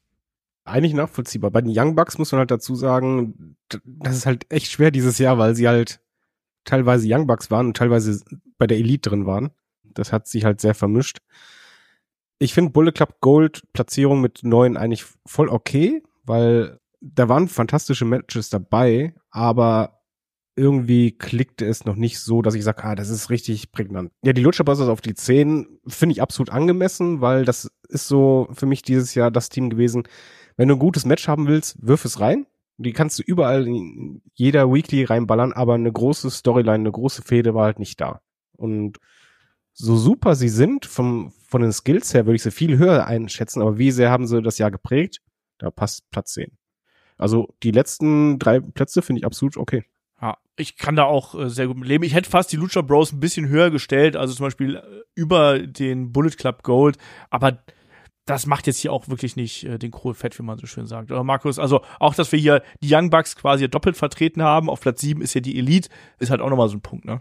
Eigentlich nachvollziehbar. Bei den Young Bucks muss man halt dazu sagen, das ist halt echt schwer dieses Jahr, weil sie halt teilweise Young Bucks waren und teilweise bei der Elite drin waren. Das hat sich halt sehr vermischt. Ich finde Bullet Club Gold Platzierung mit neun eigentlich voll okay, weil da waren fantastische Matches dabei, aber irgendwie klickte es noch nicht so, dass ich sage, ah, das ist richtig prägnant. Ja, die Brothers auf die 10 finde ich absolut angemessen, weil das ist so für mich dieses Jahr das Team gewesen. Wenn du ein gutes Match haben willst, wirf es rein. Die kannst du überall in jeder Weekly reinballern, aber eine große Storyline, eine große Fehde war halt nicht da. Und so super sie sind, vom, von den Skills her würde ich sie viel höher einschätzen, aber wie sehr haben sie das Jahr geprägt? Da passt Platz 10. Also die letzten drei Plätze finde ich absolut okay. Ja, ich kann da auch äh, sehr gut mit leben. Ich hätte fast die Lucha Bros ein bisschen höher gestellt, also zum Beispiel äh, über den Bullet Club Gold, aber das macht jetzt hier auch wirklich nicht äh, den Kohl fett, wie man so schön sagt. Oder Markus, also auch, dass wir hier die Young Bucks quasi doppelt vertreten haben, auf Platz 7 ist ja die Elite, ist halt auch nochmal so ein Punkt, ne?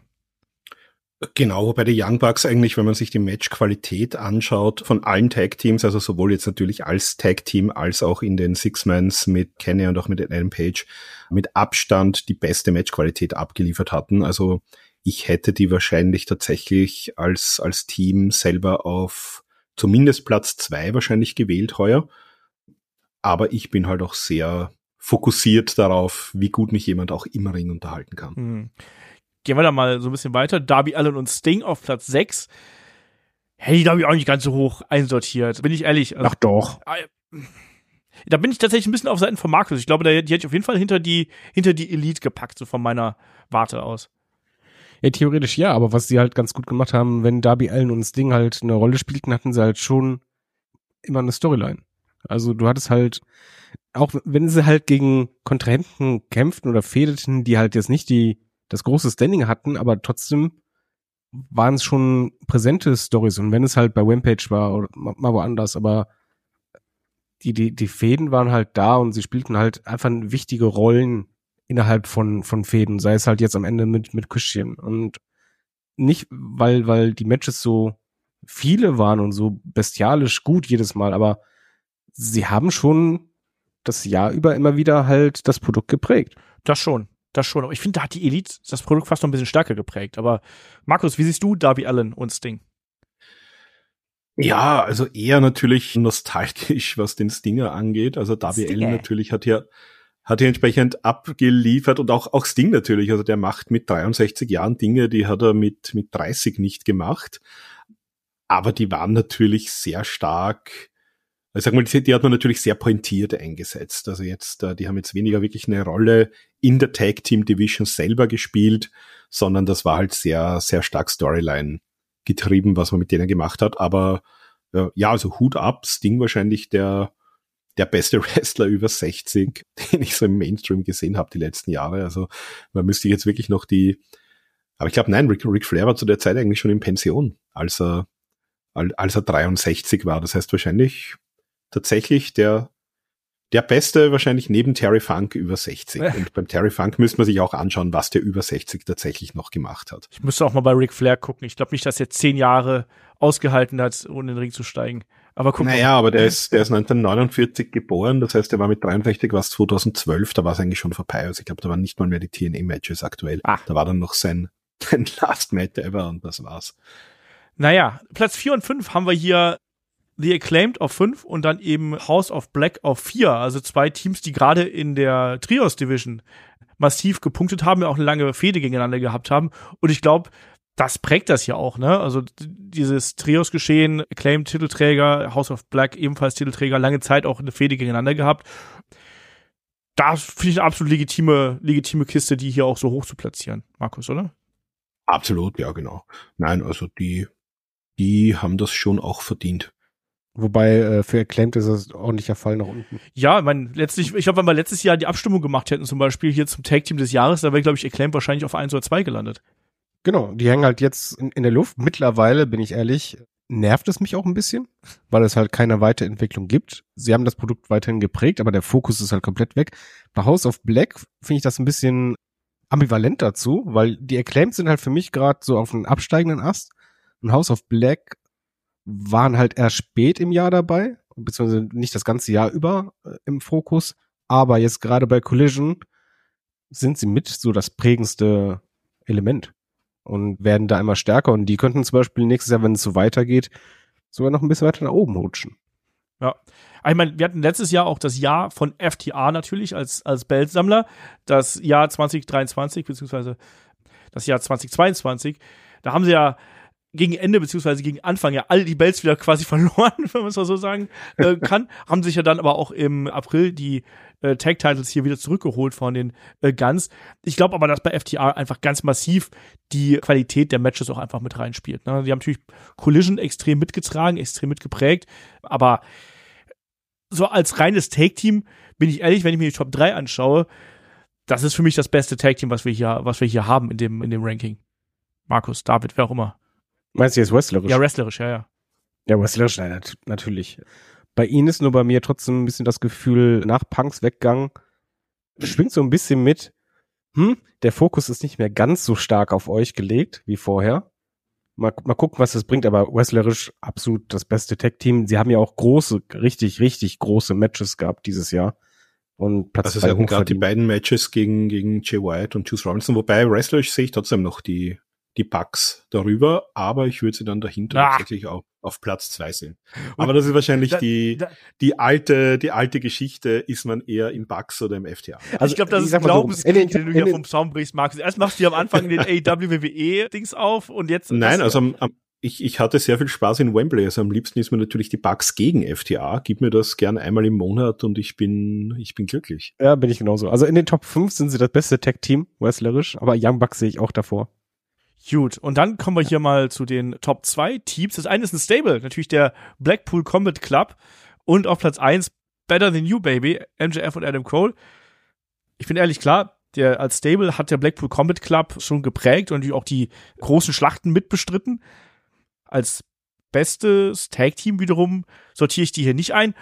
Genau, bei den Young Bucks eigentlich, wenn man sich die Matchqualität anschaut von allen Tag-Teams, also sowohl jetzt natürlich als Tag-Team als auch in den Six-Mans mit Kenny und auch mit Adam Page, mit Abstand die beste Matchqualität abgeliefert hatten. Also ich hätte die wahrscheinlich tatsächlich als, als Team selber auf zumindest Platz zwei wahrscheinlich gewählt heuer. Aber ich bin halt auch sehr fokussiert darauf, wie gut mich jemand auch im Ring unterhalten kann. Gehen wir da mal so ein bisschen weiter. Darby Allen und Sting auf Platz 6. Hey, da habe ich auch nicht ganz so hoch einsortiert. Bin ich ehrlich. Also, Ach doch. Da bin ich tatsächlich ein bisschen auf Seiten von Markus. Ich glaube, da, die hätte ich auf jeden Fall hinter die, hinter die Elite gepackt, so von meiner Warte aus. Ja, theoretisch ja, aber was sie halt ganz gut gemacht haben, wenn Darby Allen und Sting halt eine Rolle spielten, hatten sie halt schon immer eine Storyline. Also du hattest halt, auch wenn sie halt gegen Kontrahenten kämpften oder fädeten, die halt jetzt nicht die das große Standing hatten, aber trotzdem waren es schon präsente Stories. Und wenn es halt bei Rampage war oder mal woanders, aber die, die, die Fäden waren halt da und sie spielten halt einfach wichtige Rollen innerhalb von, von Fäden, sei es halt jetzt am Ende mit, mit Christian und nicht, weil, weil die Matches so viele waren und so bestialisch gut jedes Mal, aber sie haben schon das Jahr über immer wieder halt das Produkt geprägt. Das schon das schon. Aber ich finde, da hat die Elite das Produkt fast noch ein bisschen stärker geprägt. Aber Markus, wie siehst du Darby Allen und Sting? Ja, also eher natürlich nostalgisch, was den Stinger angeht. Also Darby Stinger. Allen natürlich hat ja hat er entsprechend abgeliefert und auch, auch Sting natürlich. Also der macht mit 63 Jahren Dinge, die hat er mit, mit 30 nicht gemacht. Aber die waren natürlich sehr stark ich sag mal, die, die, hat man natürlich sehr pointiert eingesetzt. Also jetzt, äh, die haben jetzt weniger wirklich eine Rolle in der Tag Team Division selber gespielt, sondern das war halt sehr, sehr stark Storyline getrieben, was man mit denen gemacht hat. Aber äh, ja, also Hut ab, Sting wahrscheinlich der, der beste Wrestler über 60, den ich so im Mainstream gesehen habe die letzten Jahre. Also man müsste jetzt wirklich noch die, aber ich glaube, nein, Rick, Rick Flair war zu der Zeit eigentlich schon in Pension, als er, als er 63 war. Das heißt wahrscheinlich tatsächlich der, Der beste wahrscheinlich neben Terry Funk über 60. Und beim Terry Funk müsste man sich auch anschauen, was der über 60 tatsächlich noch gemacht hat. Ich müsste auch mal bei Ric Flair gucken. Ich glaube nicht, dass er zehn Jahre ausgehalten hat, ohne in den Ring zu steigen. Aber guck naja, mal. aber der ist, der ist 1949 geboren, das heißt, der war mit 63, was 2012, da war es eigentlich schon vorbei. Also ich glaube, da waren nicht mal mehr die TNA-Matches aktuell. Ah. Da war dann noch sein, sein Last Match ever und das war's. Naja, Platz 4 und 5 haben wir hier The Acclaimed auf 5 und dann eben House of Black auf 4. Also zwei Teams, die gerade in der Trios Division massiv gepunktet haben, ja auch eine lange Fehde gegeneinander gehabt haben. Und ich glaube, das prägt das ja auch, ne? Also dieses Trios-Geschehen, Acclaimed Titelträger, House of Black ebenfalls Titelträger, lange Zeit auch eine Fehde gegeneinander gehabt. Da finde ich eine absolut legitime, legitime Kiste, die hier auch so hoch zu platzieren, Markus, oder? Absolut, ja, genau. Nein, also die, die haben das schon auch verdient. Wobei äh, für Acclaimed ist das ordentlicher Fall nach unten. Ja, man letztlich, ich glaube, wenn wir letztes Jahr die Abstimmung gemacht hätten, zum Beispiel hier zum Tag Team des Jahres, da wäre, glaube ich, Acclaimed wahrscheinlich auf eins oder zwei gelandet. Genau, die hängen halt jetzt in, in der Luft. Mittlerweile, bin ich ehrlich, nervt es mich auch ein bisschen, weil es halt keine Weiterentwicklung gibt. Sie haben das Produkt weiterhin geprägt, aber der Fokus ist halt komplett weg. Bei House of Black finde ich das ein bisschen ambivalent dazu, weil die Acclaimed sind halt für mich gerade so auf einem absteigenden Ast und House of Black waren halt erst spät im Jahr dabei, beziehungsweise nicht das ganze Jahr über äh, im Fokus, aber jetzt gerade bei Collision sind sie mit so das prägendste Element und werden da immer stärker und die könnten zum Beispiel nächstes Jahr, wenn es so weitergeht, sogar noch ein bisschen weiter nach oben rutschen. Ja. Ich meine, wir hatten letztes Jahr auch das Jahr von FTA natürlich als, als Beltsammler, das Jahr 2023, beziehungsweise das Jahr 2022. Da haben sie ja gegen Ende beziehungsweise gegen Anfang ja all die Bells wieder quasi verloren, wenn man es mal so sagen äh, kann. haben sich ja dann aber auch im April die äh, Tag Titles hier wieder zurückgeholt von den äh, Guns. Ich glaube aber, dass bei FTA einfach ganz massiv die Qualität der Matches auch einfach mit reinspielt. Ne? Die haben natürlich Collision extrem mitgetragen, extrem mitgeprägt, aber so als reines Take-Team bin ich ehrlich, wenn ich mir die Top 3 anschaue, das ist für mich das beste Tag-Team, was wir hier, was wir hier haben in dem, in dem Ranking. Markus, David, wer auch immer. Meinst du jetzt wrestlerisch? Ja, wrestlerisch, ja, ja. Ja, wrestlerisch, nein, natürlich. Bei ihnen ist nur bei mir trotzdem ein bisschen das Gefühl, nach Punks Weggang schwingt so ein bisschen mit, hm, der Fokus ist nicht mehr ganz so stark auf euch gelegt wie vorher. Mal, mal gucken, was das bringt, aber wrestlerisch absolut das beste Tech-Team. Sie haben ja auch große, richtig, richtig große Matches gehabt dieses Jahr. Und Platz also sie hatten gerade die beiden Matches gegen, gegen Jay White und Juice Robinson, wobei wrestlerisch sehe ich trotzdem noch die, die Bugs darüber, aber ich würde sie dann dahinter Ach. tatsächlich auch auf Platz zwei sehen. Aber das ist wahrscheinlich da, die, da, die alte, die alte Geschichte, ist man eher im Bugs oder im FTA. Also ich glaube, das ist ein Glaubenskrieg, so, den du hier vom Zaun brichst, Markus. Erst machst du am Anfang den AWWE-Dings auf und jetzt. Nein, also am, am, ich, ich hatte sehr viel Spaß in Wembley. Also am liebsten ist mir natürlich die Bugs gegen FTA. Gib mir das gern einmal im Monat und ich bin, ich bin glücklich. Ja, bin ich genauso. Also in den Top 5 sind sie das beste Tech-Team, wrestlerisch, aber Young Bucks sehe ich auch davor. Gut, und dann kommen wir hier mal zu den Top 2 Teams. Das eine ist ein Stable, natürlich der Blackpool Combat Club und auf Platz 1 Better Than You Baby, MJF und Adam Cole. Ich bin ehrlich klar, der als Stable hat der Blackpool Combat Club schon geprägt und auch die großen Schlachten mitbestritten. Als bestes Tag Team wiederum sortiere ich die hier nicht ein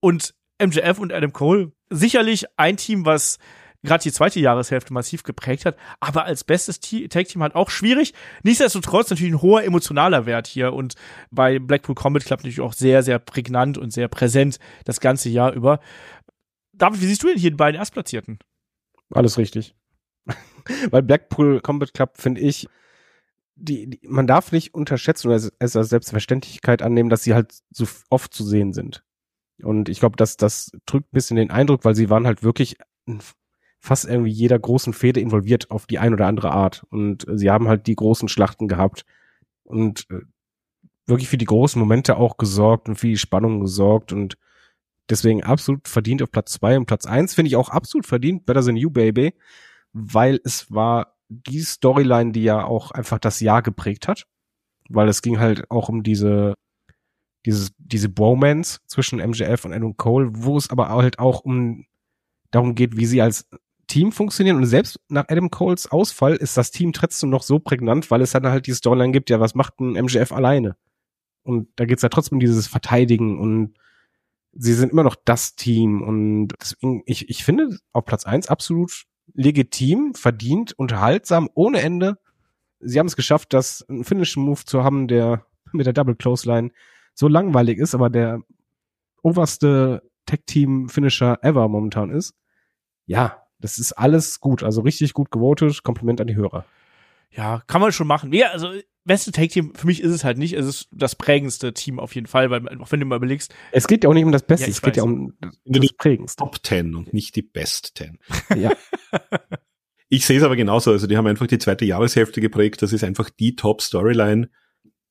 und MJF und Adam Cole sicherlich ein Team, was gerade die zweite Jahreshälfte massiv geprägt hat, aber als bestes Tag-Team halt auch schwierig. Nichtsdestotrotz natürlich ein hoher emotionaler Wert hier und bei Blackpool Combat Club natürlich auch sehr, sehr prägnant und sehr präsent das ganze Jahr über. David, wie siehst du denn hier die beiden Erstplatzierten? Alles richtig. Weil Blackpool Combat Club finde ich, die, die, man darf nicht unterschätzen oder es als Selbstverständlichkeit annehmen, dass sie halt so oft zu sehen sind. Und ich glaube, dass das drückt ein bisschen den Eindruck, weil sie waren halt wirklich ein fast irgendwie jeder großen Fehde involviert auf die ein oder andere Art. Und äh, sie haben halt die großen Schlachten gehabt und äh, wirklich für die großen Momente auch gesorgt und für die Spannung gesorgt und deswegen absolut verdient auf Platz zwei und Platz eins finde ich auch absolut verdient, Better Than You Baby, weil es war die Storyline, die ja auch einfach das Jahr geprägt hat, weil es ging halt auch um diese dieses, diese Bromance zwischen MJF und Adam Cole, wo es aber halt auch um darum geht, wie sie als Team funktionieren. Und selbst nach Adam Coles Ausfall ist das Team trotzdem noch so prägnant, weil es dann halt die Storyline gibt, ja, was macht ein MGF alleine? Und da geht's ja trotzdem um dieses Verteidigen und sie sind immer noch das Team und deswegen, ich, ich finde auf Platz eins absolut legitim, verdient, unterhaltsam, ohne Ende. Sie haben es geschafft, das einen Finishing Move zu haben, der mit der Double Close Line so langweilig ist, aber der oberste Tech Team Finisher ever momentan ist. Ja, das ist alles gut, also richtig gut gewotet. Kompliment an die Hörer. Ja, kann man schon machen. Ja, also beste Take Team für mich ist es halt nicht. Es ist das prägendste Team auf jeden Fall, weil auch wenn du mal überlegst. Es geht ja auch nicht um das Beste, ja, es geht weiß. ja um das, das prägendste. Top Ten und nicht die Best Ten. Ja. ich sehe es aber genauso. Also die haben einfach die zweite Jahreshälfte geprägt. Das ist einfach die Top Storyline.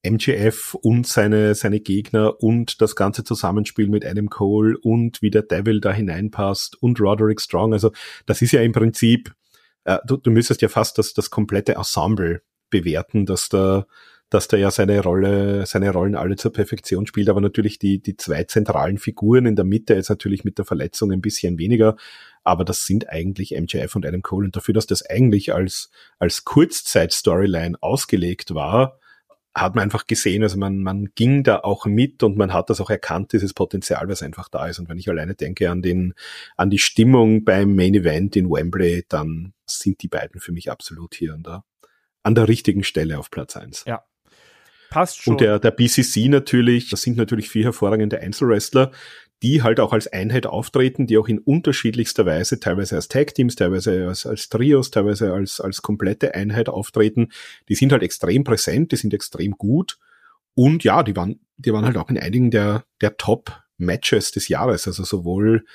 MGF und seine, seine Gegner und das ganze Zusammenspiel mit Adam Cole und wie der Devil da hineinpasst und Roderick Strong. Also das ist ja im Prinzip, äh, du, du müsstest ja fast das, das komplette Ensemble bewerten, dass da, dass da ja seine Rolle, seine Rollen alle zur Perfektion spielt, aber natürlich die, die zwei zentralen Figuren in der Mitte ist natürlich mit der Verletzung ein bisschen weniger, aber das sind eigentlich MJF und Adam Cole. Und dafür, dass das eigentlich als, als Kurzzeit-Storyline ausgelegt war, hat man einfach gesehen, also man, man ging da auch mit und man hat das auch erkannt, dieses Potenzial, was einfach da ist. Und wenn ich alleine denke an den, an die Stimmung beim Main Event in Wembley, dann sind die beiden für mich absolut hier an der, an der richtigen Stelle auf Platz eins. Ja. Passt schon. Und der, der BCC natürlich, das sind natürlich vier hervorragende Einzelwrestler, die halt auch als Einheit auftreten, die auch in unterschiedlichster Weise, teilweise als Tag-Teams, teilweise als, als Trios, teilweise als, als komplette Einheit auftreten. Die sind halt extrem präsent, die sind extrem gut. Und ja, die waren, die waren halt auch in einigen der, der Top-Matches des Jahres, also sowohl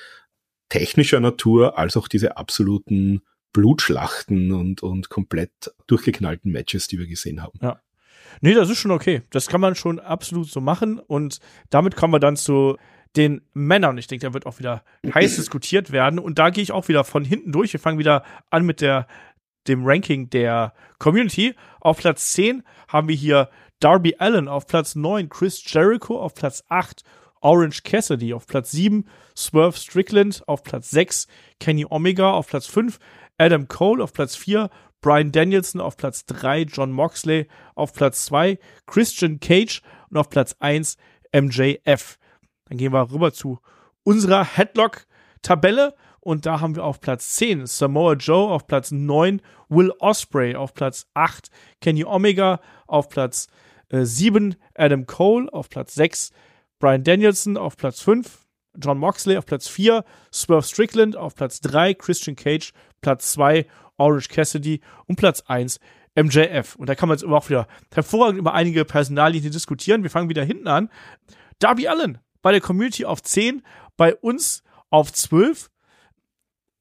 technischer Natur als auch diese absoluten Blutschlachten und, und komplett durchgeknallten Matches, die wir gesehen haben. Ja. Nee, das ist schon okay. Das kann man schon absolut so machen. Und damit kommen wir dann zu den Männern. Ich denke, da wird auch wieder heiß diskutiert werden. Und da gehe ich auch wieder von hinten durch. Wir fangen wieder an mit der, dem Ranking der Community. Auf Platz 10 haben wir hier Darby Allen, auf Platz 9 Chris Jericho, auf Platz 8 Orange Cassidy, auf Platz 7 Swerve Strickland, auf Platz 6 Kenny Omega, auf Platz 5 Adam Cole, auf Platz 4 Brian Danielson, auf Platz 3 John Moxley, auf Platz 2 Christian Cage und auf Platz 1 MJF. Dann gehen wir rüber zu unserer Headlock-Tabelle. Und da haben wir auf Platz 10 Samoa Joe, auf Platz 9 Will Osprey, auf Platz 8 Kenny Omega, auf Platz äh, 7 Adam Cole, auf Platz 6 Brian Danielson, auf Platz 5 John Moxley, auf Platz 4 Swerve Strickland, auf Platz 3 Christian Cage, Platz 2 Orange Cassidy und Platz 1 MJF. Und da kann man jetzt auch wieder hervorragend über einige Personalien diskutieren. Wir fangen wieder hinten an. Darby Allen bei der Community auf 10, bei uns auf 12.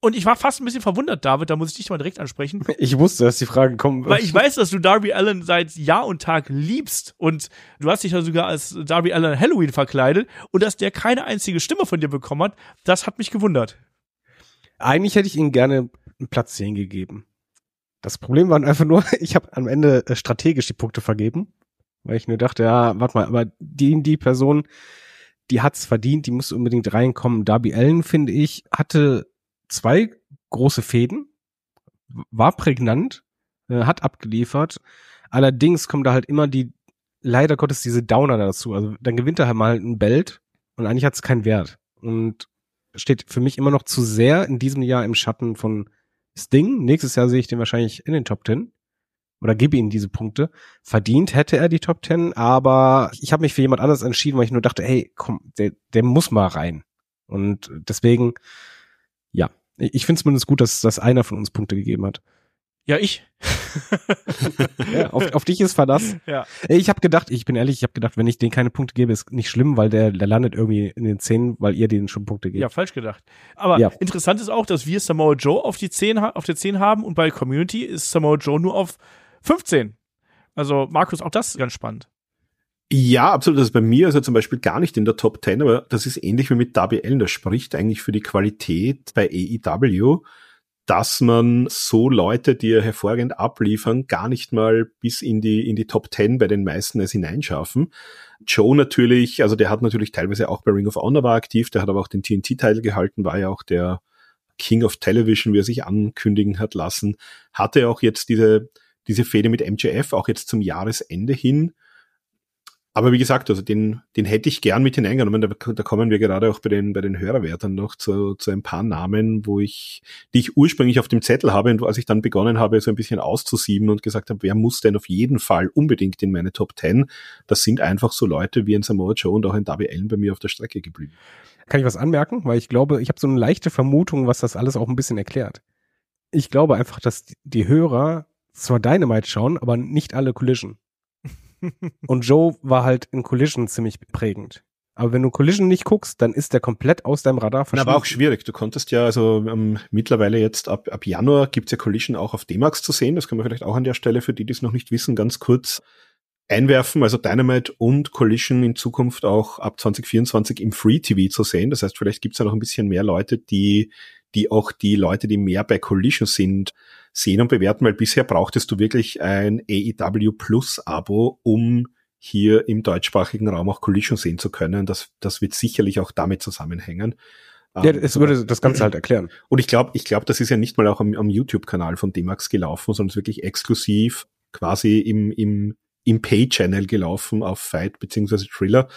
Und ich war fast ein bisschen verwundert, David, da muss ich dich mal direkt ansprechen. Ich wusste, dass die Fragen kommen. Weil ich weiß, dass du Darby Allen seit Jahr und Tag liebst und du hast dich ja sogar als Darby Allen Halloween verkleidet und dass der keine einzige Stimme von dir bekommen hat, das hat mich gewundert. Eigentlich hätte ich ihm gerne einen Platz 10 gegeben. Das Problem war einfach nur, ich habe am Ende äh, strategisch die Punkte vergeben, weil ich nur dachte, ja, warte mal, aber die, die Person, die hat's verdient, die muss unbedingt reinkommen. Darby Allen, finde ich, hatte zwei große Fäden, war prägnant, äh, hat abgeliefert. Allerdings kommen da halt immer die, leider Gottes, diese Downer dazu. Also dann gewinnt er halt mal ein Belt und eigentlich hat's keinen Wert. Und steht für mich immer noch zu sehr in diesem Jahr im Schatten von Sting. Nächstes Jahr sehe ich den wahrscheinlich in den Top Ten oder gebe ihm diese Punkte. Verdient hätte er die Top Ten, aber ich habe mich für jemand anderes entschieden, weil ich nur dachte, hey, komm, der, der muss mal rein. Und deswegen, ja, ich finde es zumindest gut, dass, dass einer von uns Punkte gegeben hat. Ja, ich. ja, auf, auf dich ist Verlass. Ja. Ich habe gedacht, ich bin ehrlich, ich habe gedacht, wenn ich den keine Punkte gebe, ist nicht schlimm, weil der, der landet irgendwie in den Zehn, weil ihr denen schon Punkte gebt. Ja, falsch gedacht. Aber ja. interessant ist auch, dass wir Samoa Joe auf die 10 auf der 10 haben und bei Community ist Samoa Joe nur auf 15. Also, Markus, auch das ganz spannend. Ja, absolut. Das ist bei mir also zum Beispiel gar nicht in der Top 10, aber das ist ähnlich wie mit Allen. Das spricht eigentlich für die Qualität bei AEW, dass man so Leute, die ja hervorragend abliefern, gar nicht mal bis in die, in die Top 10 bei den meisten es hineinschaffen. Joe natürlich, also der hat natürlich teilweise auch bei Ring of Honor war aktiv, der hat aber auch den TNT-Teil gehalten, war ja auch der King of Television, wie er sich ankündigen hat lassen, hatte auch jetzt diese diese Fehde mit MJF auch jetzt zum Jahresende hin. aber wie gesagt, also den, den hätte ich gern mit hineingenommen. Da, da kommen wir gerade auch bei den, bei den Hörerwertern noch zu, zu ein paar Namen, wo ich, die ich ursprünglich auf dem Zettel habe und als ich dann begonnen habe, so ein bisschen auszusieben und gesagt habe, wer muss denn auf jeden Fall unbedingt in meine Top 10? Das sind einfach so Leute wie ein Samoa Joe und auch ein Darby Allen bei mir auf der Strecke geblieben. Kann ich was anmerken? Weil ich glaube, ich habe so eine leichte Vermutung, was das alles auch ein bisschen erklärt. Ich glaube einfach, dass die Hörer zwar Dynamite schauen, aber nicht alle Collision. Und Joe war halt in Collision ziemlich prägend. Aber wenn du Collision nicht guckst, dann ist der komplett aus deinem Radar verschwunden. Aber auch schwierig. Du konntest ja, also ähm, mittlerweile jetzt ab, ab Januar gibt's ja Collision auch auf D-Max zu sehen. Das können wir vielleicht auch an der Stelle, für die, die es noch nicht wissen, ganz kurz einwerfen. Also Dynamite und Collision in Zukunft auch ab 2024 im Free TV zu sehen. Das heißt, vielleicht gibt's ja noch ein bisschen mehr Leute, die, die auch die Leute, die mehr bei Collision sind, sehen und bewerten, weil bisher brauchtest du wirklich ein AEW Plus Abo, um hier im deutschsprachigen Raum auch Collision sehen zu können. Das, das wird sicherlich auch damit zusammenhängen. Ja, ähm, es würde das Ganze halt erklären. Und ich glaube, ich glaube, das ist ja nicht mal auch am, am YouTube-Kanal von D-Max gelaufen, sondern es ist wirklich exklusiv quasi im, im, im Pay-Channel gelaufen auf Fight beziehungsweise Thriller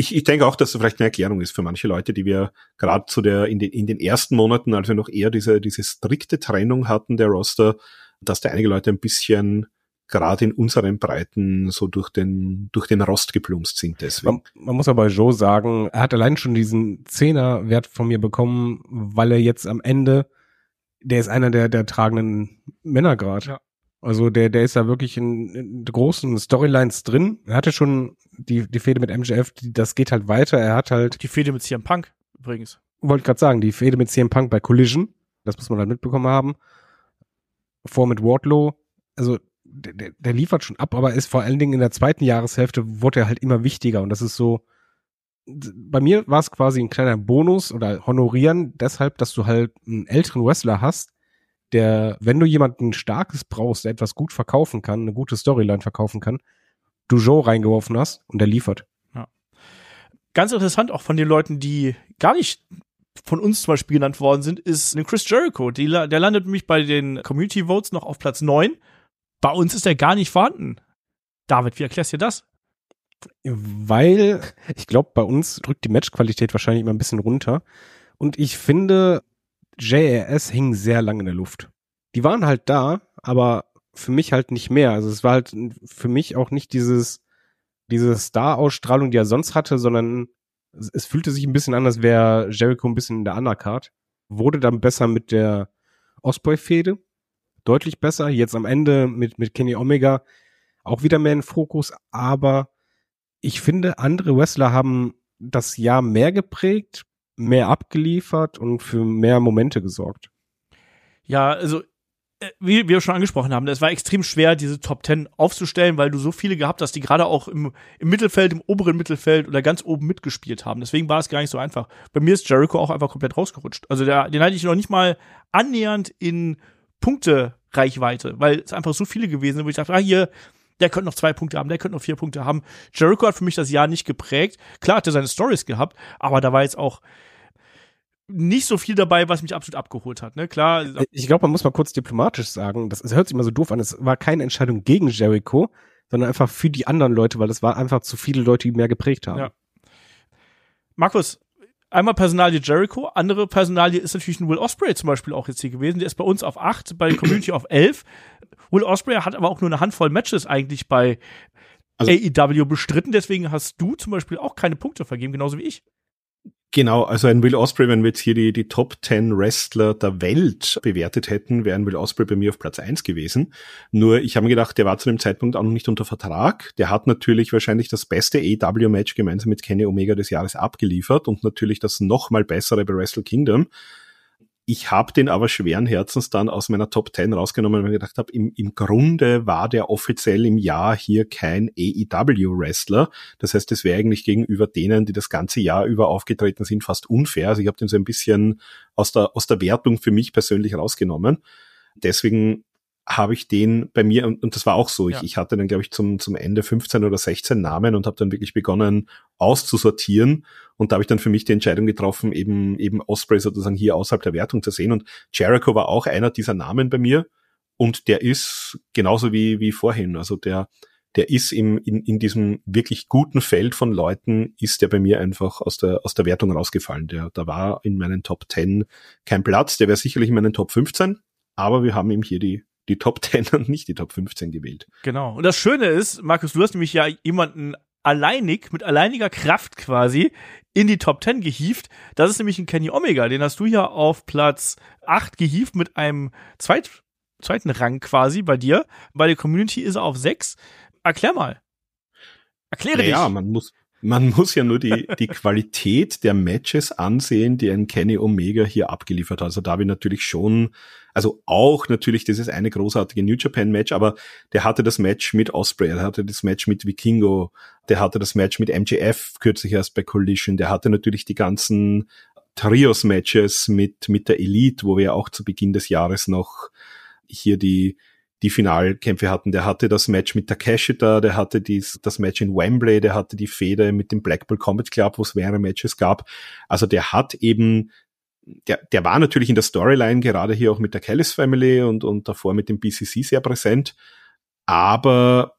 ich, ich denke auch, dass das vielleicht eine Erklärung ist für manche Leute, die wir gerade zu der in den, in den ersten Monaten, als wir noch eher diese, diese strikte Trennung hatten der Roster, dass da einige Leute ein bisschen gerade in unseren Breiten so durch den, durch den Rost geplumpst sind. Deswegen. Man, man muss aber Joe sagen, er hat allein schon diesen Zehner-Wert von mir bekommen, weil er jetzt am Ende, der ist einer der, der tragenden Männer gerade. Ja. Also der, der ist da wirklich in, in großen Storylines drin. Er hatte schon die, die Fehde mit MJF, die, das geht halt weiter. Er hat halt. Die Fehde mit CM Punk übrigens. Wollte gerade sagen, die Fehde mit CM Punk bei Collision. Das muss man halt mitbekommen haben. Vor mit Wardlow. Also der, der, der liefert schon ab, aber ist vor allen Dingen in der zweiten Jahreshälfte wurde er halt immer wichtiger. Und das ist so. Bei mir war es quasi ein kleiner Bonus oder honorieren deshalb, dass du halt einen älteren Wrestler hast, der, wenn du jemanden starkes brauchst, der etwas gut verkaufen kann, eine gute Storyline verkaufen kann, du Joe reingeworfen hast und der liefert. Ja. Ganz interessant auch von den Leuten, die gar nicht von uns zum Beispiel genannt worden sind, ist Chris Jericho. Die, der landet nämlich bei den Community Votes noch auf Platz 9. Bei uns ist er gar nicht vorhanden. David, wie erklärst du dir das? Weil, ich glaube, bei uns drückt die Matchqualität wahrscheinlich immer ein bisschen runter. Und ich finde, JRS hing sehr lange in der Luft. Die waren halt da, aber für mich halt nicht mehr. Also es war halt für mich auch nicht dieses, diese Star-Ausstrahlung, die er sonst hatte, sondern es, es fühlte sich ein bisschen an, als wäre Jericho ein bisschen in der Undercard. Wurde dann besser mit der Osprey-Fehde. Deutlich besser. Jetzt am Ende mit, mit Kenny Omega auch wieder mehr in Fokus. Aber ich finde, andere Wrestler haben das Jahr mehr geprägt mehr abgeliefert und für mehr Momente gesorgt. Ja, also äh, wie wir schon angesprochen haben, es war extrem schwer, diese Top Ten aufzustellen, weil du so viele gehabt hast, die gerade auch im, im Mittelfeld, im oberen Mittelfeld oder ganz oben mitgespielt haben. Deswegen war es gar nicht so einfach. Bei mir ist Jericho auch einfach komplett rausgerutscht. Also der, den hatte ich noch nicht mal annähernd in Punkte-Reichweite, weil es einfach so viele gewesen sind, wo ich dachte, ah, hier, der könnte noch zwei Punkte haben, der könnte noch vier Punkte haben. Jericho hat für mich das Jahr nicht geprägt. Klar hat er seine Stories gehabt, aber da war jetzt auch nicht so viel dabei, was mich absolut abgeholt hat. Ne? Klar. Ich glaube, man muss mal kurz diplomatisch sagen, das, das hört sich immer so doof an, es war keine Entscheidung gegen Jericho, sondern einfach für die anderen Leute, weil es war einfach zu viele Leute, die mehr geprägt haben. Ja. Markus, einmal Personalie Jericho, andere Personalie ist natürlich ein Will Osprey zum Beispiel auch jetzt hier gewesen. Der ist bei uns auf acht, bei Community auf elf. Will Osprey hat aber auch nur eine Handvoll Matches eigentlich bei also, AEW bestritten, deswegen hast du zum Beispiel auch keine Punkte vergeben, genauso wie ich. Genau, also ein Will Osprey, wenn wir jetzt hier die, die Top 10 Wrestler der Welt bewertet hätten, wäre ein Will Osprey bei mir auf Platz 1 gewesen. Nur ich habe mir gedacht, der war zu dem Zeitpunkt auch noch nicht unter Vertrag. Der hat natürlich wahrscheinlich das beste AW-Match gemeinsam mit Kenny Omega des Jahres abgeliefert und natürlich das noch mal bessere bei Wrestle Kingdom. Ich habe den aber schweren Herzens dann aus meiner Top 10 rausgenommen, weil ich gedacht habe, im, im Grunde war der offiziell im Jahr hier kein AEW-Wrestler. Das heißt, es wäre eigentlich gegenüber denen, die das ganze Jahr über aufgetreten sind, fast unfair. Also ich habe den so ein bisschen aus der, aus der Wertung für mich persönlich rausgenommen. Deswegen habe ich den bei mir, und, und das war auch so, ja. ich, ich hatte dann, glaube ich, zum, zum Ende 15 oder 16 Namen und habe dann wirklich begonnen auszusortieren. Und da habe ich dann für mich die Entscheidung getroffen, eben, eben Osprey sozusagen hier außerhalb der Wertung zu sehen. Und Jericho war auch einer dieser Namen bei mir. Und der ist genauso wie, wie vorhin. Also der, der ist im, in, in diesem wirklich guten Feld von Leuten, ist der bei mir einfach aus der, aus der Wertung rausgefallen. Der, da war in meinen Top 10 kein Platz, der wäre sicherlich in meinen Top 15, aber wir haben ihm hier die, die Top 10 und nicht die Top 15 gewählt. Genau. Und das Schöne ist, Markus, du hast nämlich ja jemanden alleinig, mit alleiniger Kraft quasi, in die Top 10 gehievt. Das ist nämlich ein Kenny Omega. Den hast du ja auf Platz 8 gehievt mit einem zweit, zweiten Rang quasi bei dir. Bei der Community ist er auf 6. Erklär mal. Erkläre naja, dich. Ja, man muss, man muss ja nur die, die Qualität der Matches ansehen, die ein Kenny Omega hier abgeliefert hat. Also da ich natürlich schon, also auch natürlich dieses eine großartige New Japan Match, aber der hatte das Match mit Osprey, der hatte das Match mit Vikingo, der hatte das Match mit MJF kürzlich erst bei Collision, der hatte natürlich die ganzen Trios-Matches mit, mit der Elite, wo wir auch zu Beginn des Jahres noch hier die, die Finalkämpfe hatten. Der hatte das Match mit Takeshita, der hatte dies, das Match in Wembley, der hatte die Fehde mit dem Blackpool Combat Club, wo es mehrere Matches gab. Also der hat eben, der, der war natürlich in der Storyline gerade hier auch mit der Kellis Family und, und davor mit dem BCC sehr präsent. Aber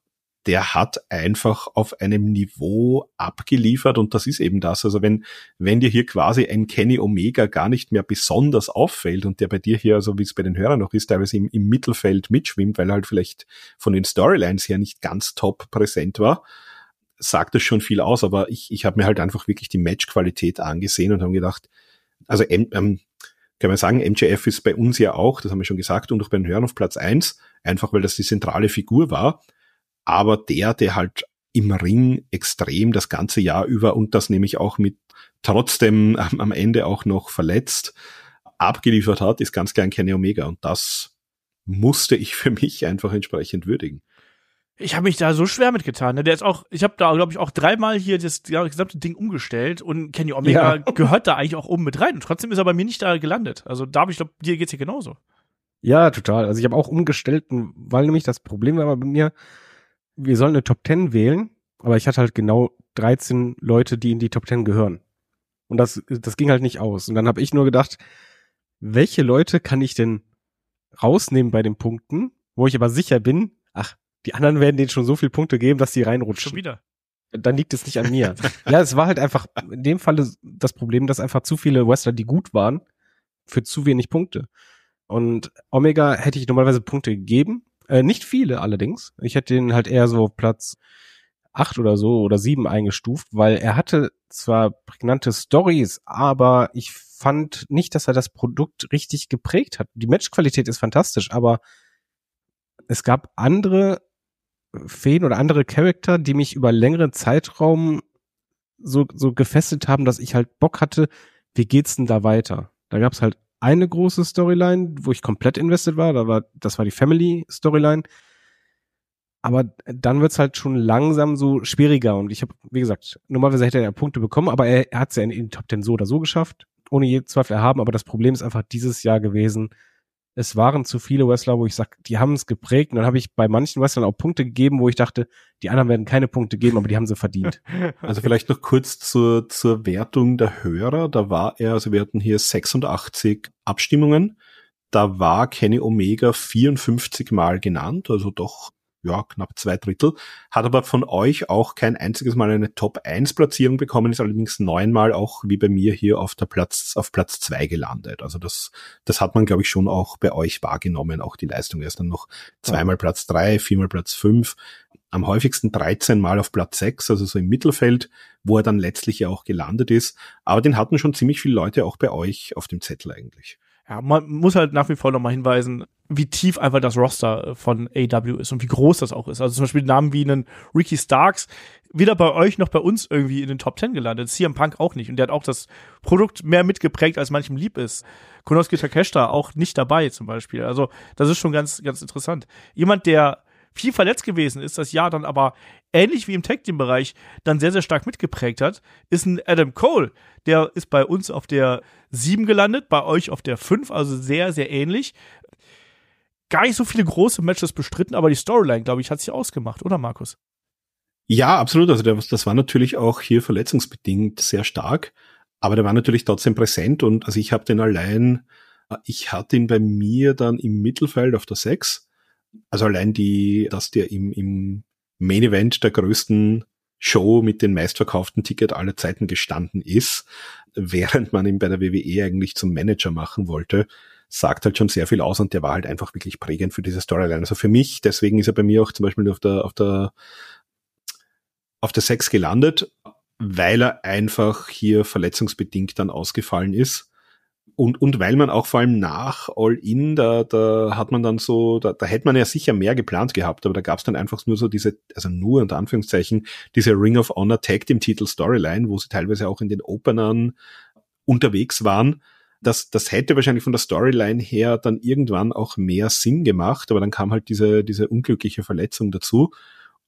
der hat einfach auf einem Niveau abgeliefert und das ist eben das. Also wenn, wenn dir hier quasi ein Kenny Omega gar nicht mehr besonders auffällt und der bei dir hier, also wie es bei den Hörern noch ist, teilweise im, im Mittelfeld mitschwimmt, weil er halt vielleicht von den Storylines her nicht ganz top präsent war, sagt das schon viel aus. Aber ich, ich habe mir halt einfach wirklich die Matchqualität angesehen und habe gedacht, also ähm, kann man sagen, MJF ist bei uns ja auch, das haben wir schon gesagt, und auch bei den Hörern auf Platz eins, einfach weil das die zentrale Figur war aber der, der halt im Ring extrem das ganze Jahr über und das nämlich auch mit trotzdem am Ende auch noch verletzt abgeliefert hat, ist ganz klar Kenny Omega und das musste ich für mich einfach entsprechend würdigen. Ich habe mich da so schwer mitgetan. Ne? Der ist auch, ich habe da glaube ich auch dreimal hier das, das, gesamte Ding umgestellt und Kenny Omega ja. gehört da eigentlich auch oben mit rein und trotzdem ist er bei mir nicht da gelandet. Also da habe ich glaube, dir geht's hier genauso. Ja, total. Also ich habe auch umgestellt, weil nämlich das Problem war bei mir, wir sollen eine Top 10 wählen, aber ich hatte halt genau 13 Leute, die in die Top 10 gehören. Und das, das ging halt nicht aus. Und dann habe ich nur gedacht, welche Leute kann ich denn rausnehmen bei den Punkten, wo ich aber sicher bin, ach, die anderen werden denen schon so viele Punkte geben, dass die reinrutschen. Schon wieder. Dann liegt es nicht an mir. ja, es war halt einfach in dem Falle das Problem, dass einfach zu viele Wrestler, die gut waren, für zu wenig Punkte. Und Omega hätte ich normalerweise Punkte gegeben, äh, nicht viele allerdings. Ich hätte ihn halt eher so Platz acht oder so oder sieben eingestuft, weil er hatte zwar prägnante Stories, aber ich fand nicht, dass er das Produkt richtig geprägt hat. Die Matchqualität ist fantastisch, aber es gab andere Feen oder andere Charakter, die mich über längeren Zeitraum so, so gefesselt haben, dass ich halt Bock hatte, wie geht's denn da weiter? Da gab's halt eine große Storyline, wo ich komplett invested war. Da war das war die Family Storyline. Aber dann wird's halt schon langsam so schwieriger. Und ich habe, wie gesagt, normalerweise hätte er ja Punkte bekommen, aber er, er hat es ja in, in die Top Ten so oder so geschafft, ohne je Zweifel erhaben. Aber das Problem ist einfach dieses Jahr gewesen, es waren zu viele Wrestler, wo ich sag, die haben es geprägt. Und dann habe ich bei manchen Wrestlern auch Punkte gegeben, wo ich dachte, die anderen werden keine Punkte geben, aber die haben sie verdient. Also vielleicht noch kurz zur, zur Wertung der Hörer. Da war er, also wir hatten hier 86 Abstimmungen. Da war Kenny Omega 54 Mal genannt, also doch ja, knapp zwei Drittel, hat aber von euch auch kein einziges Mal eine Top-1-Platzierung bekommen, ist allerdings neunmal auch wie bei mir hier auf der Platz, auf Platz zwei gelandet. Also das, das hat man, glaube ich, schon auch bei euch wahrgenommen, auch die Leistung. Er ist dann noch zweimal Platz drei, viermal Platz fünf, am häufigsten 13 Mal auf Platz 6, also so im Mittelfeld, wo er dann letztlich ja auch gelandet ist. Aber den hatten schon ziemlich viele Leute auch bei euch auf dem Zettel eigentlich. Ja, man muss halt nach wie vor nochmal hinweisen, wie tief einfach das Roster von AW ist und wie groß das auch ist. Also zum Beispiel Namen wie einen Ricky Starks, weder bei euch noch bei uns irgendwie in den Top Ten gelandet. CM Punk auch nicht. Und der hat auch das Produkt mehr mitgeprägt, als manchem lieb ist. Konosuke Takeshita auch nicht dabei zum Beispiel. Also das ist schon ganz, ganz interessant. Jemand, der viel verletzt gewesen ist, das Jahr dann aber ähnlich wie im Tag Team Bereich dann sehr, sehr stark mitgeprägt hat, ist ein Adam Cole. Der ist bei uns auf der 7 gelandet, bei euch auf der 5, also sehr, sehr ähnlich. Gar nicht so viele große Matches bestritten, aber die Storyline, glaube ich, hat sich ausgemacht, oder Markus? Ja, absolut. Also das war natürlich auch hier verletzungsbedingt sehr stark, aber der war natürlich trotzdem präsent und also ich habe den allein, ich hatte ihn bei mir dann im Mittelfeld auf der 6 also allein die, dass der im, im Main Event der größten Show mit den meistverkauften Ticket aller Zeiten gestanden ist, während man ihn bei der WWE eigentlich zum Manager machen wollte, sagt halt schon sehr viel aus und der war halt einfach wirklich prägend für diese Storyline. Also für mich, deswegen ist er bei mir auch zum Beispiel auf der, auf der, auf der 6 gelandet, weil er einfach hier verletzungsbedingt dann ausgefallen ist. Und, und weil man auch vor allem nach All In, da, da hat man dann so, da, da hätte man ja sicher mehr geplant gehabt, aber da gab es dann einfach nur so diese, also nur unter Anführungszeichen, diese Ring of Honor Tag im Titel Storyline, wo sie teilweise auch in den Openern unterwegs waren. Das, das hätte wahrscheinlich von der Storyline her dann irgendwann auch mehr Sinn gemacht, aber dann kam halt diese, diese unglückliche Verletzung dazu.